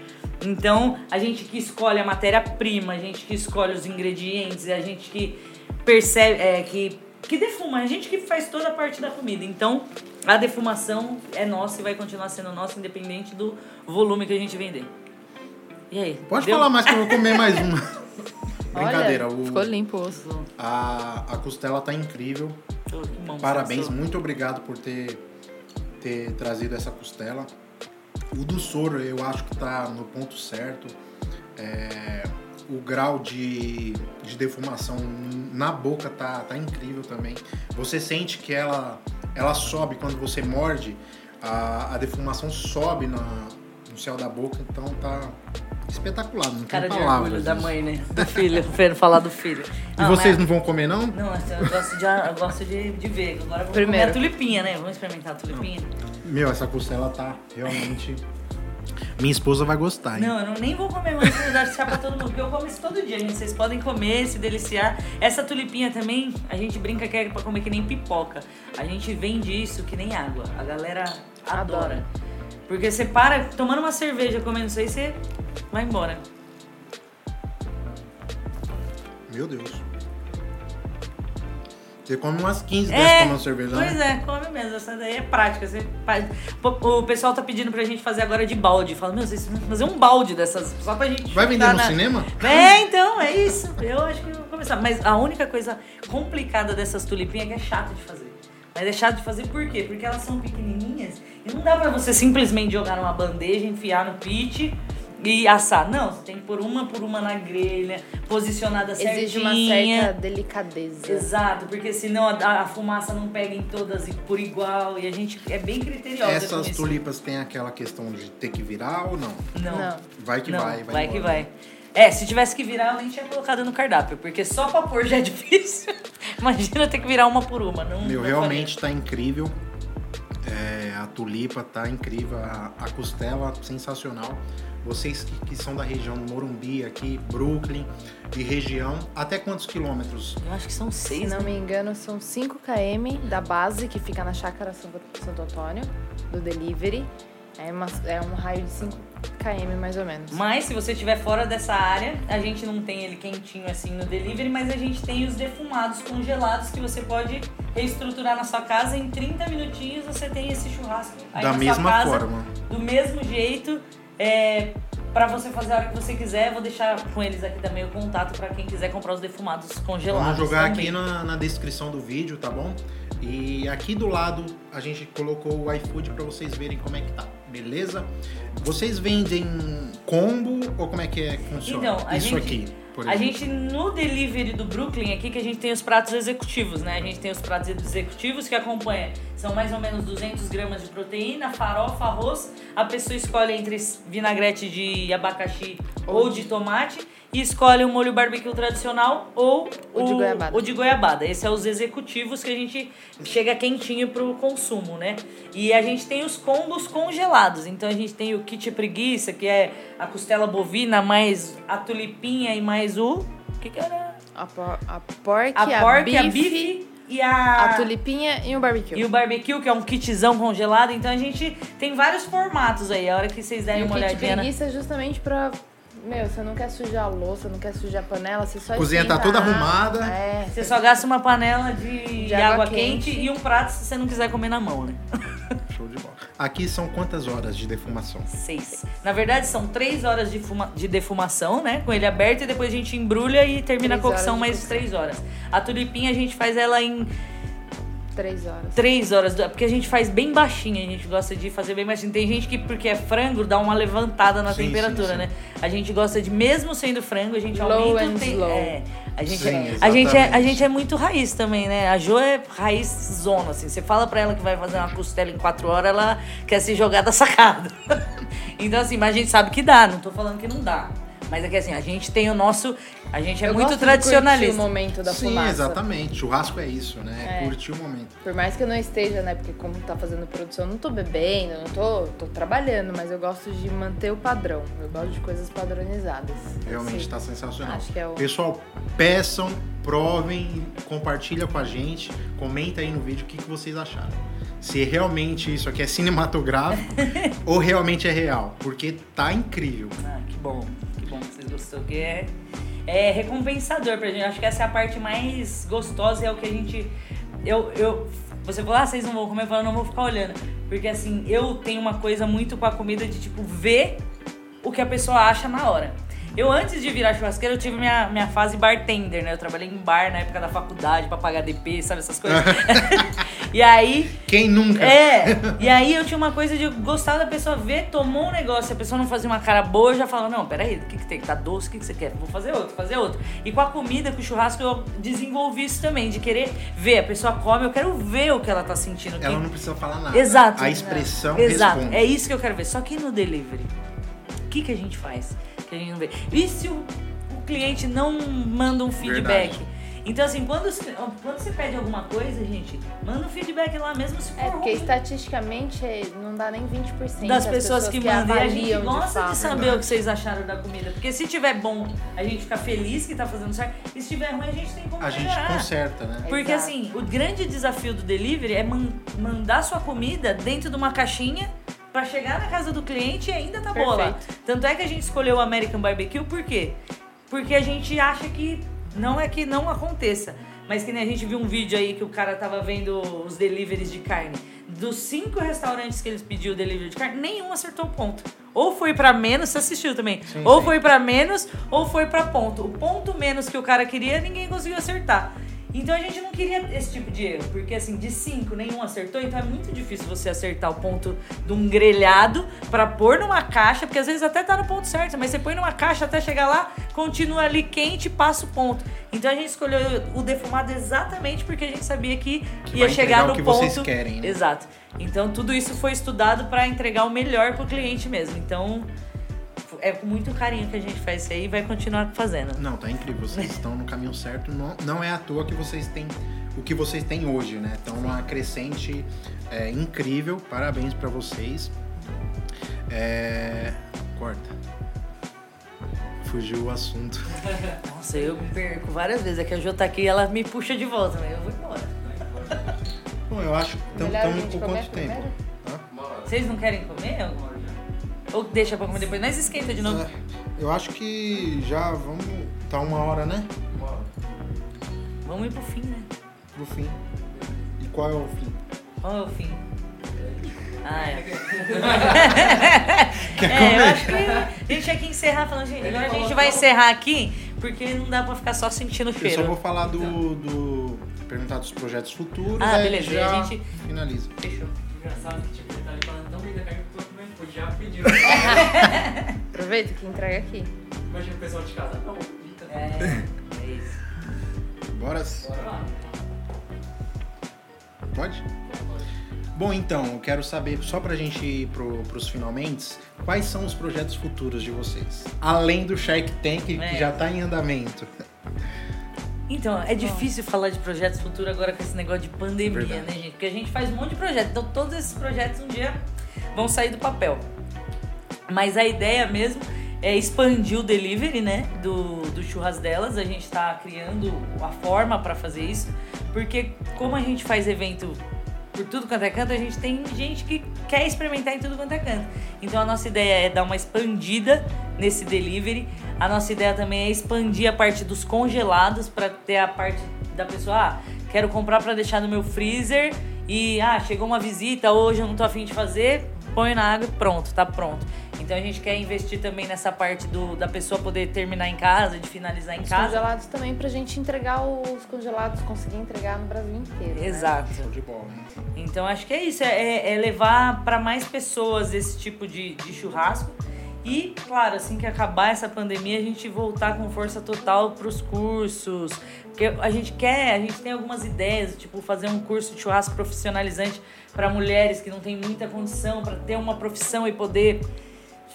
Speaker 3: Então, a gente que escolhe a matéria-prima, a gente que escolhe os ingredientes, a gente que percebe, é, que, que defuma, a gente que faz toda a parte da comida. Então, a defumação é nossa e vai continuar sendo nossa, independente do volume que a gente vender. E aí?
Speaker 1: Pode
Speaker 3: deu?
Speaker 1: falar mais que eu vou comer mais uma. (laughs) Brincadeira,
Speaker 2: Olha,
Speaker 1: o-
Speaker 2: ficou limpo o osso.
Speaker 1: A, a costela tá incrível.
Speaker 3: Bom
Speaker 1: Parabéns, muito obrigado por ter, ter trazido essa costela. O do soro eu acho que tá no ponto certo. É, o grau de, de defumação na boca tá, tá incrível também. Você sente que ela, ela sobe quando você morde, a, a defumação sobe na, no céu da boca, então tá espetacular. Não
Speaker 3: Cara
Speaker 1: tem
Speaker 3: de
Speaker 1: palavras.
Speaker 3: orgulho da mãe, né? (laughs) Do filho. Fer falar do filho.
Speaker 1: E vocês não vão comer, não?
Speaker 3: Não, assim, eu gosto de, eu gosto de, de ver. Agora vamos
Speaker 2: Primeiro.
Speaker 3: comer a tulipinha, né? Vamos experimentar a tulipinha.
Speaker 1: Meu, essa costela tá realmente. Minha esposa vai gostar, hein?
Speaker 3: Não, eu não, nem vou comer mais vou dar chá pra todo mundo, porque eu como isso todo dia, gente. Vocês podem comer, se deliciar. Essa tulipinha também, a gente brinca que é pra comer que nem pipoca. A gente vende isso que nem água. A galera adora.
Speaker 2: Adora.
Speaker 3: Porque você para tomando uma cerveja, comendo isso aí, você vai embora.
Speaker 1: Meu Deus. Você come umas 15
Speaker 3: É,
Speaker 1: dessas tomando cerveja,
Speaker 3: Pois
Speaker 1: né?
Speaker 3: é, come mesmo. Essa daí é prática. Você faz... O pessoal tá pedindo pra gente fazer agora de balde. Fala, meu, vocês vão fazer um balde dessas, só pra gente.
Speaker 1: Vai vender no
Speaker 3: na-
Speaker 1: cinema?
Speaker 3: É, então, é isso. Eu acho que eu vou começar. Mas a única coisa complicada dessas tulipinhas é que é chato de fazer. Mas é chato de fazer por quê? Porque elas são pequenininhas e não dá pra você simplesmente jogar numa bandeja, enfiar no pit e assar. Não, você tem que pôr uma por uma na grelha, posicionada
Speaker 2: Exige uma
Speaker 3: certinha.
Speaker 2: certa delicadeza.
Speaker 3: Exato, porque senão a, a fumaça não pega em todas e por igual. E a gente é bem criteriosa com
Speaker 1: Essas
Speaker 3: isso.
Speaker 1: tulipas têm aquela questão de ter que virar ou não?
Speaker 3: Não.
Speaker 2: Não.
Speaker 1: Vai que
Speaker 3: Não,
Speaker 1: vai, vai.
Speaker 3: vai que vai. É, se tivesse que virar, eu nem tinha colocado no cardápio, porque só pra pôr já é (laughs) difícil. Imagina ter que virar uma por uma. Não,
Speaker 1: Meu,
Speaker 3: não
Speaker 1: realmente tá incrível. Tulipa tá incrível. A, a costela, sensacional. Vocês que, que são da região do Morumbi, aqui, Brooklyn e região, até quantos quilômetros?
Speaker 3: Eu acho que são
Speaker 2: Se
Speaker 3: seis,
Speaker 2: não
Speaker 3: né?
Speaker 2: me engano, são 5 km da base, que fica na chácara Santo, Santo Antônio, do delivery. É, uma- é um raio de 5 km mais ou menos.
Speaker 3: Mas se você estiver fora dessa área, a gente não tem ele quentinho assim no delivery, mas a gente tem os defumados congelados que você pode reestruturar na sua casa. Em 30 minutinhos você tem esse churrasco aí
Speaker 1: da
Speaker 3: na
Speaker 1: mesma
Speaker 3: sua casa,
Speaker 1: forma.
Speaker 3: do mesmo jeito. É, para você fazer a hora que você quiser, vou deixar com eles aqui também o contato para quem quiser comprar os defumados congelados.
Speaker 1: Vamos jogar
Speaker 3: também.
Speaker 1: aqui na, na descrição do vídeo, tá bom? E aqui do lado a gente colocou o iFood pra vocês verem como é que tá, beleza? Vocês vendem combo ou como é que é que funciona?
Speaker 3: Então, a
Speaker 1: Isso
Speaker 3: gente-
Speaker 1: aqui,
Speaker 3: A gente, no delivery do Brooklyn aqui, que a gente tem os pratos executivos, né? A gente tem os pratos executivos que acompanham. São mais ou menos 200 gramas de proteína, farofa, arroz. A pessoa escolhe entre vinagrete de abacaxi ou de tomate. E escolhe o molho barbecue tradicional ou
Speaker 2: O de goiabada.
Speaker 3: o de goiabada. Esses são os executivos que a gente chega quentinho pro consumo, né? E a gente tem os combos congelados. Então a gente tem o kit preguiça, que é a costela bovina, mais a tulipinha e mais o. O que, que era?
Speaker 2: A, por, a pork,
Speaker 3: A
Speaker 2: a,
Speaker 3: pork,
Speaker 2: bife,
Speaker 3: a bife e a.
Speaker 2: a tulipinha e o barbecue.
Speaker 3: E o barbecue, que é um kitzão congelado. Então a gente tem vários formatos aí. A hora que vocês derem
Speaker 2: E o
Speaker 3: uma olhadinha. na-
Speaker 2: preguiça é justamente pra... Meu, você não quer sujar a louça, não quer sujar a panela, você só
Speaker 1: Cozinha tá toda arrumada.
Speaker 2: É,
Speaker 3: Você só gasta uma panela de,
Speaker 2: De
Speaker 3: água,
Speaker 2: água
Speaker 3: quente.
Speaker 2: quente.
Speaker 3: e um prato se você não quiser comer na mão, né?
Speaker 1: Show de bola. Aqui são quantas horas de defumação?
Speaker 3: Seis. Na verdade, são três horas de, fuma- de defumação, né? Com ele aberto e depois a gente embrulha e termina a
Speaker 2: Três
Speaker 3: cocção
Speaker 2: horas de
Speaker 3: mais
Speaker 2: cocção.
Speaker 3: três horas. A tulipinha a gente faz ela em
Speaker 2: três horas.
Speaker 3: três horas, porque a gente faz bem baixinho, a gente gosta de fazer bem baixinho. Tem gente que, porque é frango, dá uma levantada na
Speaker 1: Sim,
Speaker 3: temperatura,
Speaker 1: sim, sim.
Speaker 3: né? A gente gosta de, mesmo sendo frango, a gente
Speaker 2: Low
Speaker 3: aumenta
Speaker 2: and
Speaker 3: o tempo.
Speaker 2: slow.
Speaker 3: É, a gente,
Speaker 1: Sim,
Speaker 3: é, a, gente é, a gente é muito raiz também, né? A Jo é raiz zona, assim. Você fala pra ela que vai fazer uma costela em quatro horas, ela quer se jogar da sacada. (laughs) então, assim, mas a gente sabe que dá, não tô falando que não dá. Mas é que assim, a gente tem o nosso. A gente é
Speaker 2: Eu
Speaker 3: muito
Speaker 2: gosto de curtir
Speaker 3: tradicionalista.
Speaker 2: o momento da
Speaker 1: Sim,
Speaker 2: fumaça.
Speaker 1: exatamente. Churrasco é isso, né? É
Speaker 2: É.
Speaker 1: curtir o momento.
Speaker 2: Por mais que eu não esteja, né? Porque como tá fazendo produção, eu não tô bebendo, não tô, tô trabalhando, mas eu gosto de manter o padrão. Eu gosto de coisas padronizadas.
Speaker 1: Realmente
Speaker 2: Assim,
Speaker 1: tá sensacional.
Speaker 2: Acho que é o.
Speaker 1: Pessoal, peçam, provem, compartilha com a gente, comenta aí no vídeo o que, que vocês acharam. Se realmente isso aqui é cinematográfico (laughs) ou realmente é real, porque tá incrível.
Speaker 3: Ah, que bom, bom que vocês gostaram. Que é, é recompensador pra gente. Acho que essa é a parte mais gostosa, é o que a gente. Eu, eu, você falou, ah, vocês não vão comer, eu falo, não vou ficar olhando. Porque assim, eu tenho uma coisa muito com a comida de tipo, ver o que a pessoa acha na hora. Eu, antes de virar churrasqueira, eu tive minha, minha fase bartender, né? Eu trabalhei em bar na época da faculdade pra pagar DP, sabe essas coisas? (laughs) e aí.
Speaker 1: Quem nunca?
Speaker 3: É, e aí eu tinha uma coisa de gostar da pessoa ver, tomou um negócio, se a pessoa não fazia uma cara boa, eu já falava, não, peraí, o que, que tem? Tá doce, o que, que você quer? Vou fazer outro, fazer outro. E com a comida, com o churrasco, eu desenvolvi isso também, de querer ver. A pessoa come, eu quero ver o que ela tá sentindo.
Speaker 1: Ela
Speaker 3: que-
Speaker 1: não precisa falar nada.
Speaker 3: Exato.
Speaker 1: A expressão
Speaker 3: Exato,
Speaker 1: responde.
Speaker 3: é isso que eu quero ver. Só que no delivery, o que, que a gente faz? Que a gente não vê. E se o, o cliente não manda um feedback?
Speaker 1: Verdade.
Speaker 3: Então, assim, quando, os- quando você pede alguma coisa, gente, manda um feedback lá mesmo se for
Speaker 2: É, porque
Speaker 3: ruim.
Speaker 2: estatisticamente é, não dá nem 20%
Speaker 3: das pessoas, que, mandam. E a gente
Speaker 2: de
Speaker 3: gosta de,
Speaker 2: fato.
Speaker 3: saber o que vocês acharam da comida. Porque se tiver bom, a gente fica feliz que tá fazendo certo. E se tiver ruim, a gente tem como
Speaker 1: A gente
Speaker 3: melhorar.
Speaker 1: conserta, né?
Speaker 3: Porque
Speaker 2: Exato.
Speaker 3: assim, o grande desafio do delivery é man- mandar sua comida dentro de uma caixinha pra chegar na casa do cliente e ainda tá boa lá.
Speaker 2: Perfeito.
Speaker 3: Tanto é que a gente escolheu o American Barbecue por quê? Porque a gente acha que não é que não aconteça, mas que nem a gente viu um vídeo aí que o cara tava vendo os deliveries de carne. Dos cinco restaurantes que eles pediu delivery de carne, nenhum acertou o ponto. Ou foi pra menos, você assistiu também.
Speaker 1: Sim,
Speaker 3: ou
Speaker 1: sim.
Speaker 3: foi pra menos, ou foi pra ponto. O ponto menos que o cara queria, ninguém conseguiu acertar. Então a gente não queria esse tipo de erro, porque assim, de cinco, nenhum acertou, então é muito difícil você acertar o ponto de um grelhado pra pôr numa caixa, porque às vezes até tá no ponto certo, mas você põe numa caixa até chegar lá, continua ali quente e passa o ponto. Então a gente escolheu o defumado exatamente porque a gente sabia que,
Speaker 1: Que
Speaker 3: ia chegar no
Speaker 1: o que
Speaker 3: ponto.
Speaker 1: vocês querem, né?
Speaker 3: Exato. Então tudo isso foi estudado pra entregar o melhor pro cliente mesmo. Então é com muito carinho que a gente faz isso aí e vai continuar fazendo.
Speaker 1: Não, tá incrível. Vocês (laughs) estão no caminho certo. Não, não é à toa que vocês têm o que vocês têm hoje, né? Estão numa crescente é, incrível. Parabéns pra vocês. É... Corta. Fugiu o assunto. (laughs)
Speaker 3: Nossa, eu me perco várias vezes. É que a Jo tá aqui e ela me puxa de volta, mas eu vou embora.
Speaker 1: Bom, eu acho que estamos
Speaker 2: comer
Speaker 1: quanto tempo?
Speaker 3: Vocês não querem comer? Ou deixa pra comer depois? Nós esquenta de novo.
Speaker 1: É, Eu acho que já vamos. Tá uma hora, né?
Speaker 3: Vamos ir pro fim, né?
Speaker 1: Pro fim. E qual é o fim?
Speaker 3: Qual é o fim? Ah, é. (laughs)
Speaker 1: Quer
Speaker 3: É, eu acho que a gente tinha que encerrar falando, gente, agora a gente vai encerrar aqui, porque não dá pra ficar só sentindo o
Speaker 1: Eu só
Speaker 3: cheiro.
Speaker 1: vou falar do. do perguntar dos projetos futuros.
Speaker 3: Ah, beleza,
Speaker 1: Já
Speaker 3: aí a gente-
Speaker 1: finaliza.
Speaker 3: Fechou.
Speaker 4: Engraçado que tipo, ele tá ali falando tão bem da carne já pediu. (laughs)
Speaker 2: Aproveita que entrega aqui.
Speaker 4: Imagina o pessoal de casa, não, fica.
Speaker 3: É, é isso.
Speaker 1: Bora?
Speaker 4: Bora lá.
Speaker 1: Pode? Bom, então, eu quero saber, só pra gente ir pro, pros finalmente, quais são os projetos futuros de vocês? Além do Shark Tank, que
Speaker 3: É.
Speaker 1: já tá em andamento.
Speaker 3: Então, é difícil falar de projetos futuros agora com esse negócio de pandemia,
Speaker 1: Verdade.
Speaker 3: né, gente? Porque a gente faz um monte de projetos. Então, todos esses projetos um dia vão sair do papel. Mas a ideia mesmo é expandir o delivery, né? Do, do churras delas. A gente tá criando a forma para fazer isso. Porque como a gente faz evento por tudo quanto é canto, a gente tem gente que quer experimentar em tudo quanto é canto. Então a nossa ideia é dar uma expandida nesse delivery. A nossa ideia também é expandir a parte dos congelados para ter a parte da pessoa, ah, quero comprar para deixar no meu freezer e ah, chegou uma visita, hoje eu não tô afim de fazer, põe na água e pronto, tá pronto. Então a gente quer investir também nessa parte do, da pessoa poder terminar em casa, de finalizar em
Speaker 2: Os
Speaker 3: casa.
Speaker 2: congelados também pra gente entregar os congelados, conseguir entregar no Brasil inteiro. né?
Speaker 3: Exato.
Speaker 1: Show de bola, hein?
Speaker 3: Então acho que é isso, é, é levar para mais pessoas esse tipo de, de churrasco. E, claro, assim que acabar essa pandemia, a gente voltar com força total para os cursos. Porque a gente quer, a gente tem algumas ideias, tipo fazer um curso de churrasco profissionalizante para mulheres que não têm muita condição, para ter uma profissão e poder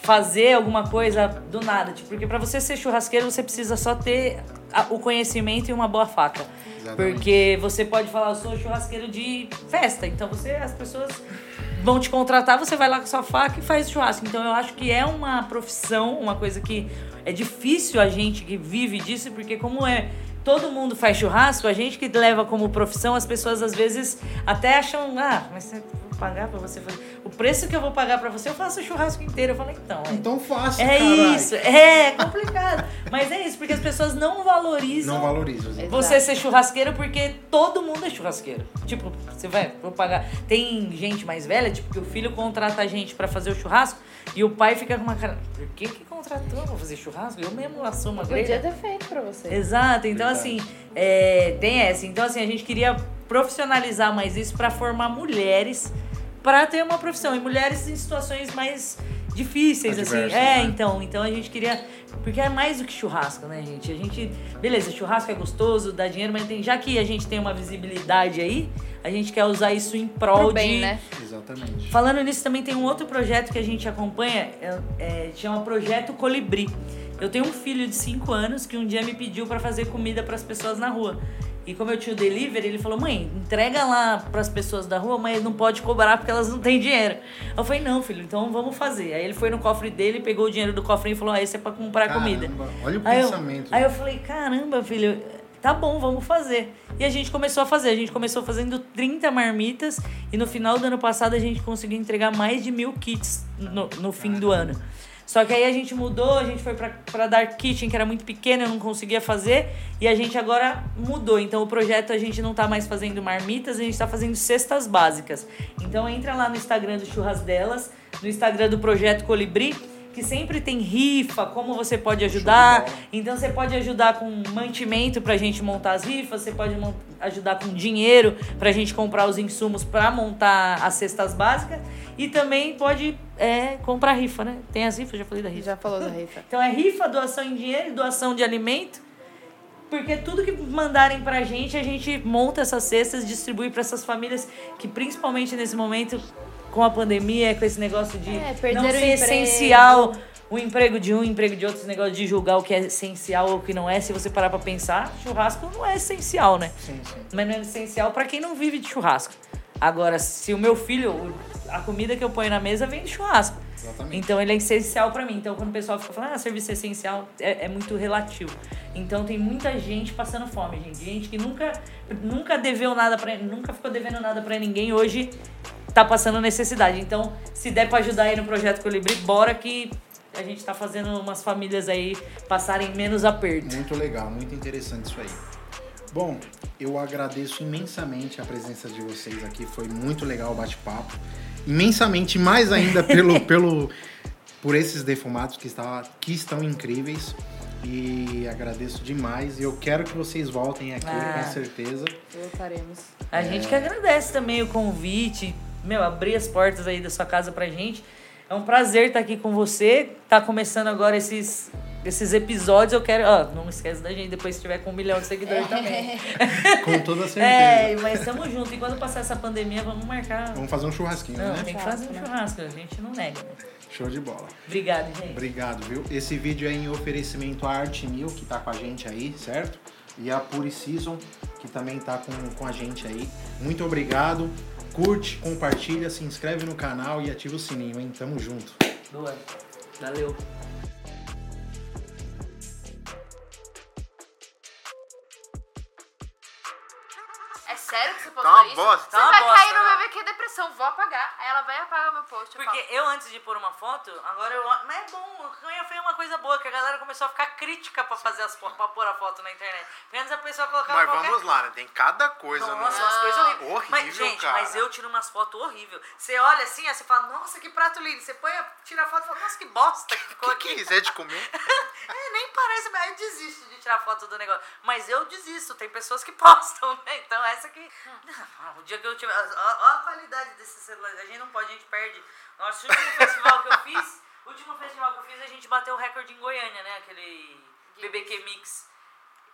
Speaker 3: fazer alguma coisa do nada. Tipo, porque para você ser churrasqueiro, você precisa só ter o conhecimento e uma boa faca.
Speaker 1: Exatamente.
Speaker 3: Porque você pode falar, eu sou churrasqueiro de festa. Então você, as pessoas vão te contratar, você vai lá com sua faca e faz churrasco. Então eu acho que é uma profissão, uma coisa que é difícil a gente que vive disso, porque como é todo mundo faz churrasco, a gente que leva como profissão, as pessoas às vezes até acham, ah, mas você vou pagar pra você fazer. O preço que eu vou pagar pra você, eu faço o churrasco inteiro. Eu falei, então. é-
Speaker 1: Então faça,
Speaker 3: é
Speaker 1: caralho.
Speaker 3: isso, é complicado. Mas é isso, porque as pessoas não valorizam
Speaker 1: Não valoriza.
Speaker 2: Exato.
Speaker 3: você ser churrasqueiro porque todo mundo é churrasqueiro. Tipo, você vai, vou pagar. Tem gente mais velha, tipo, que o filho contrata a gente pra fazer o churrasco E o pai fica com uma cara, por que que contratou pra fazer churrasco? Eu mesmo assumo a
Speaker 2: Podia
Speaker 3: grelha.
Speaker 2: ter feito pra você.
Speaker 3: Exato, então
Speaker 1: Verdade.
Speaker 3: assim, é, tem essa. Então assim, a gente queria profissionalizar mais isso pra formar mulheres pra ter uma profissão. E mulheres em situações mais difíceis, assim. É,
Speaker 1: né?
Speaker 3: então, então a gente queria. Porque é mais do que churrasco, né, gente? A gente. Beleza, churrasco é gostoso, dá dinheiro, mas tem, já que a gente tem uma visibilidade aí, a gente quer usar isso em prol
Speaker 2: Pro bem,
Speaker 3: de.
Speaker 2: né?
Speaker 1: Exatamente.
Speaker 3: Falando nisso, também tem um outro projeto que a gente acompanha, é, é, chama Projeto Colibri. Eu tenho um filho de 5 anos que um dia me pediu pra fazer comida pras pessoas na rua. E como eu tinha o delivery, ele falou: mãe, entrega lá pras pessoas da rua, mas não pode cobrar porque elas não têm dinheiro. Eu falei: não, filho, então vamos fazer. Aí ele foi no cofre dele, pegou o dinheiro do cofre e falou: ah, esse é pra comprar comida.
Speaker 1: Caramba, Olha o
Speaker 3: Aí eu,
Speaker 1: pensamento.
Speaker 3: aí eu falei, caramba, filho, tá bom, vamos fazer. E a gente começou a fazer. A gente começou fazendo 30 marmitas e no final do ano passado a gente conseguiu entregar mais de mil kits no, no fim do ano. Só que aí a gente mudou, a gente foi pra Dark Kitchen, que era muito pequena, eu não conseguia fazer, e a gente agora mudou. Então o projeto a gente não tá mais fazendo marmitas, a gente tá fazendo cestas básicas. Então entra lá no Instagram do Churras Delas, no Instagram do Projeto Colibri, que sempre tem rifa, como você pode ajudar. Então você pode ajudar com mantimento pra gente montar as rifas, você pode ajudar com dinheiro pra gente comprar os insumos pra montar as cestas básicas e também pode é, comprar rifa, né? Tem as rifas, já falei da rifa.
Speaker 2: Já falou da rifa.
Speaker 3: Então é rifa, doação em dinheiro e doação de alimento. Porque tudo que mandarem pra gente, a gente monta essas cestas, distribui pra essas famílias que principalmente nesse momento com a pandemia, com esse negócio de
Speaker 2: É,
Speaker 3: não ser
Speaker 2: o emprego.
Speaker 3: essencial o emprego de um, o emprego de outro, esse negócio de julgar o que é essencial ou o que não é. Se você parar pra pensar, churrasco não é essencial, né?
Speaker 1: Sim, sim.
Speaker 3: Mas não é essencial pra quem não vive de churrasco. Agora, se o meu filho, a comida que eu ponho na mesa vem de churrasco.
Speaker 1: Exatamente.
Speaker 3: Então ele é essencial pra mim. Então quando o pessoal fica falando, ah, serviço é essencial, é, é muito relativo. Então tem muita gente passando fome, gente. Gente que nunca, nunca deveu nada para nunca ficou devendo nada pra ninguém, hoje tá passando necessidade. Então, se der pra ajudar aí no projeto Colibri, bora que a gente tá fazendo umas famílias aí passarem menos aperto.
Speaker 1: Muito legal, muito interessante isso aí. Bom, eu agradeço imensamente a presença de vocês aqui, foi muito legal o bate-papo. Imensamente, mais ainda (laughs) pelo, pelo, por esses defumados que, está, que estão incríveis. E agradeço demais. E eu quero que vocês voltem aqui,
Speaker 3: Ah.
Speaker 1: com certeza.
Speaker 2: Voltaremos.
Speaker 3: A gente que agradece também o convite, meu, abrir as portas aí da sua casa pra gente. É um prazer estar aqui com você. Tá começando agora esses, esses episódios. Eu quero. Ó, não esquece da gente depois se tiver com um milhão de seguidores também. (laughs)
Speaker 1: Com toda (laughs) certeza.
Speaker 3: É, mas tamo junto. E quando passar essa pandemia, vamos marcar.
Speaker 1: Vamos fazer um churrasquinho,
Speaker 3: Não,
Speaker 1: né?
Speaker 3: tem que fazer um churrasco, a gente não nega. Né?
Speaker 1: Show de bola.
Speaker 3: Obrigado, gente.
Speaker 1: Obrigado, viu? Esse vídeo é em oferecimento à Art Mil, que tá com a gente aí, certo? E a Puri Season, que também tá com, com a gente aí. Muito obrigado. Curte, compartilha, se inscreve no canal e ativa o sininho, hein? Tamo junto.
Speaker 3: Boa. Valeu.
Speaker 2: Sério que você postou
Speaker 5: Tá uma
Speaker 2: isso?
Speaker 5: bosta.
Speaker 2: Você
Speaker 3: Tá uma
Speaker 2: vai
Speaker 3: bosta,
Speaker 2: cair no
Speaker 3: né?
Speaker 2: BBQ depressão, vou apagar. Aí ela vai apagar meu post. eu
Speaker 3: Porque
Speaker 2: falo,
Speaker 3: eu, antes de pôr uma foto, agora eu. Mas é bom, foi uma coisa boa, que a galera começou a ficar crítica pra fazer as pra pôr a foto na internet. Porque antes a pessoa colocava.
Speaker 5: Mas
Speaker 3: qualquer...
Speaker 5: vamos lá, né? Tem cada coisa
Speaker 3: Nossa,
Speaker 5: no...
Speaker 3: umas coisas horríveis.
Speaker 5: Horrível,
Speaker 3: mas, gente,
Speaker 5: cara.
Speaker 3: mas eu tiro umas fotos horríveis. Você olha assim, aí você fala, nossa, que prato lindo. Você põe, tira a foto e fala, nossa, que bosta que (laughs) ficou
Speaker 5: Que
Speaker 3: aqui.
Speaker 5: que é isso? É de comer? (laughs)
Speaker 3: É, nem parece, mas eu desisto de tirar foto do negócio. Mas eu desisto, tem pessoas que (laughs) postam, né? Então essa aqui. O dia que eu tiver. Ó a qualidade desse celular. A gente não pode, a gente perde. Nosso último festival que eu fiz. (laughs) O último festival que eu fiz, a gente bateu o recorde em Goiânia, né? Aquele BBQ Mix.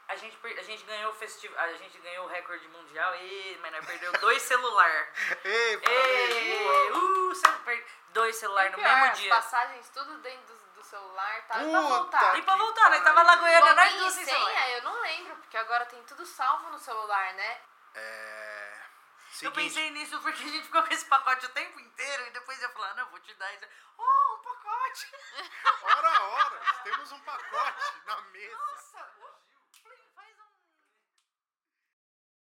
Speaker 3: A gente, a gente ganhou o festival. A gente ganhou o recorde mundial. E, mas nós perdeu dois (laughs) celular.
Speaker 5: Ei,
Speaker 3: Ei, uh, per- dois celular no
Speaker 2: pior,
Speaker 3: mesmo
Speaker 2: as
Speaker 3: dia.
Speaker 2: passagens tudo dentro do, do celular, tá? E pra
Speaker 5: Puta
Speaker 2: voltar.
Speaker 3: E pra voltar, nós tava lá Goiânia, nós
Speaker 2: e
Speaker 3: duas sem celular.
Speaker 2: senha, eu não lembro, porque agora tem tudo salvo no celular, né?
Speaker 5: É...
Speaker 3: Eu
Speaker 5: Seguinte,
Speaker 3: pensei nisso porque a gente ficou com esse pacote o tempo inteiro e depois eu falei, ah, não, vou te dar isso. Oh, o pacote!
Speaker 5: Ora, ora, temos um pacote na mesa.
Speaker 3: Nossa,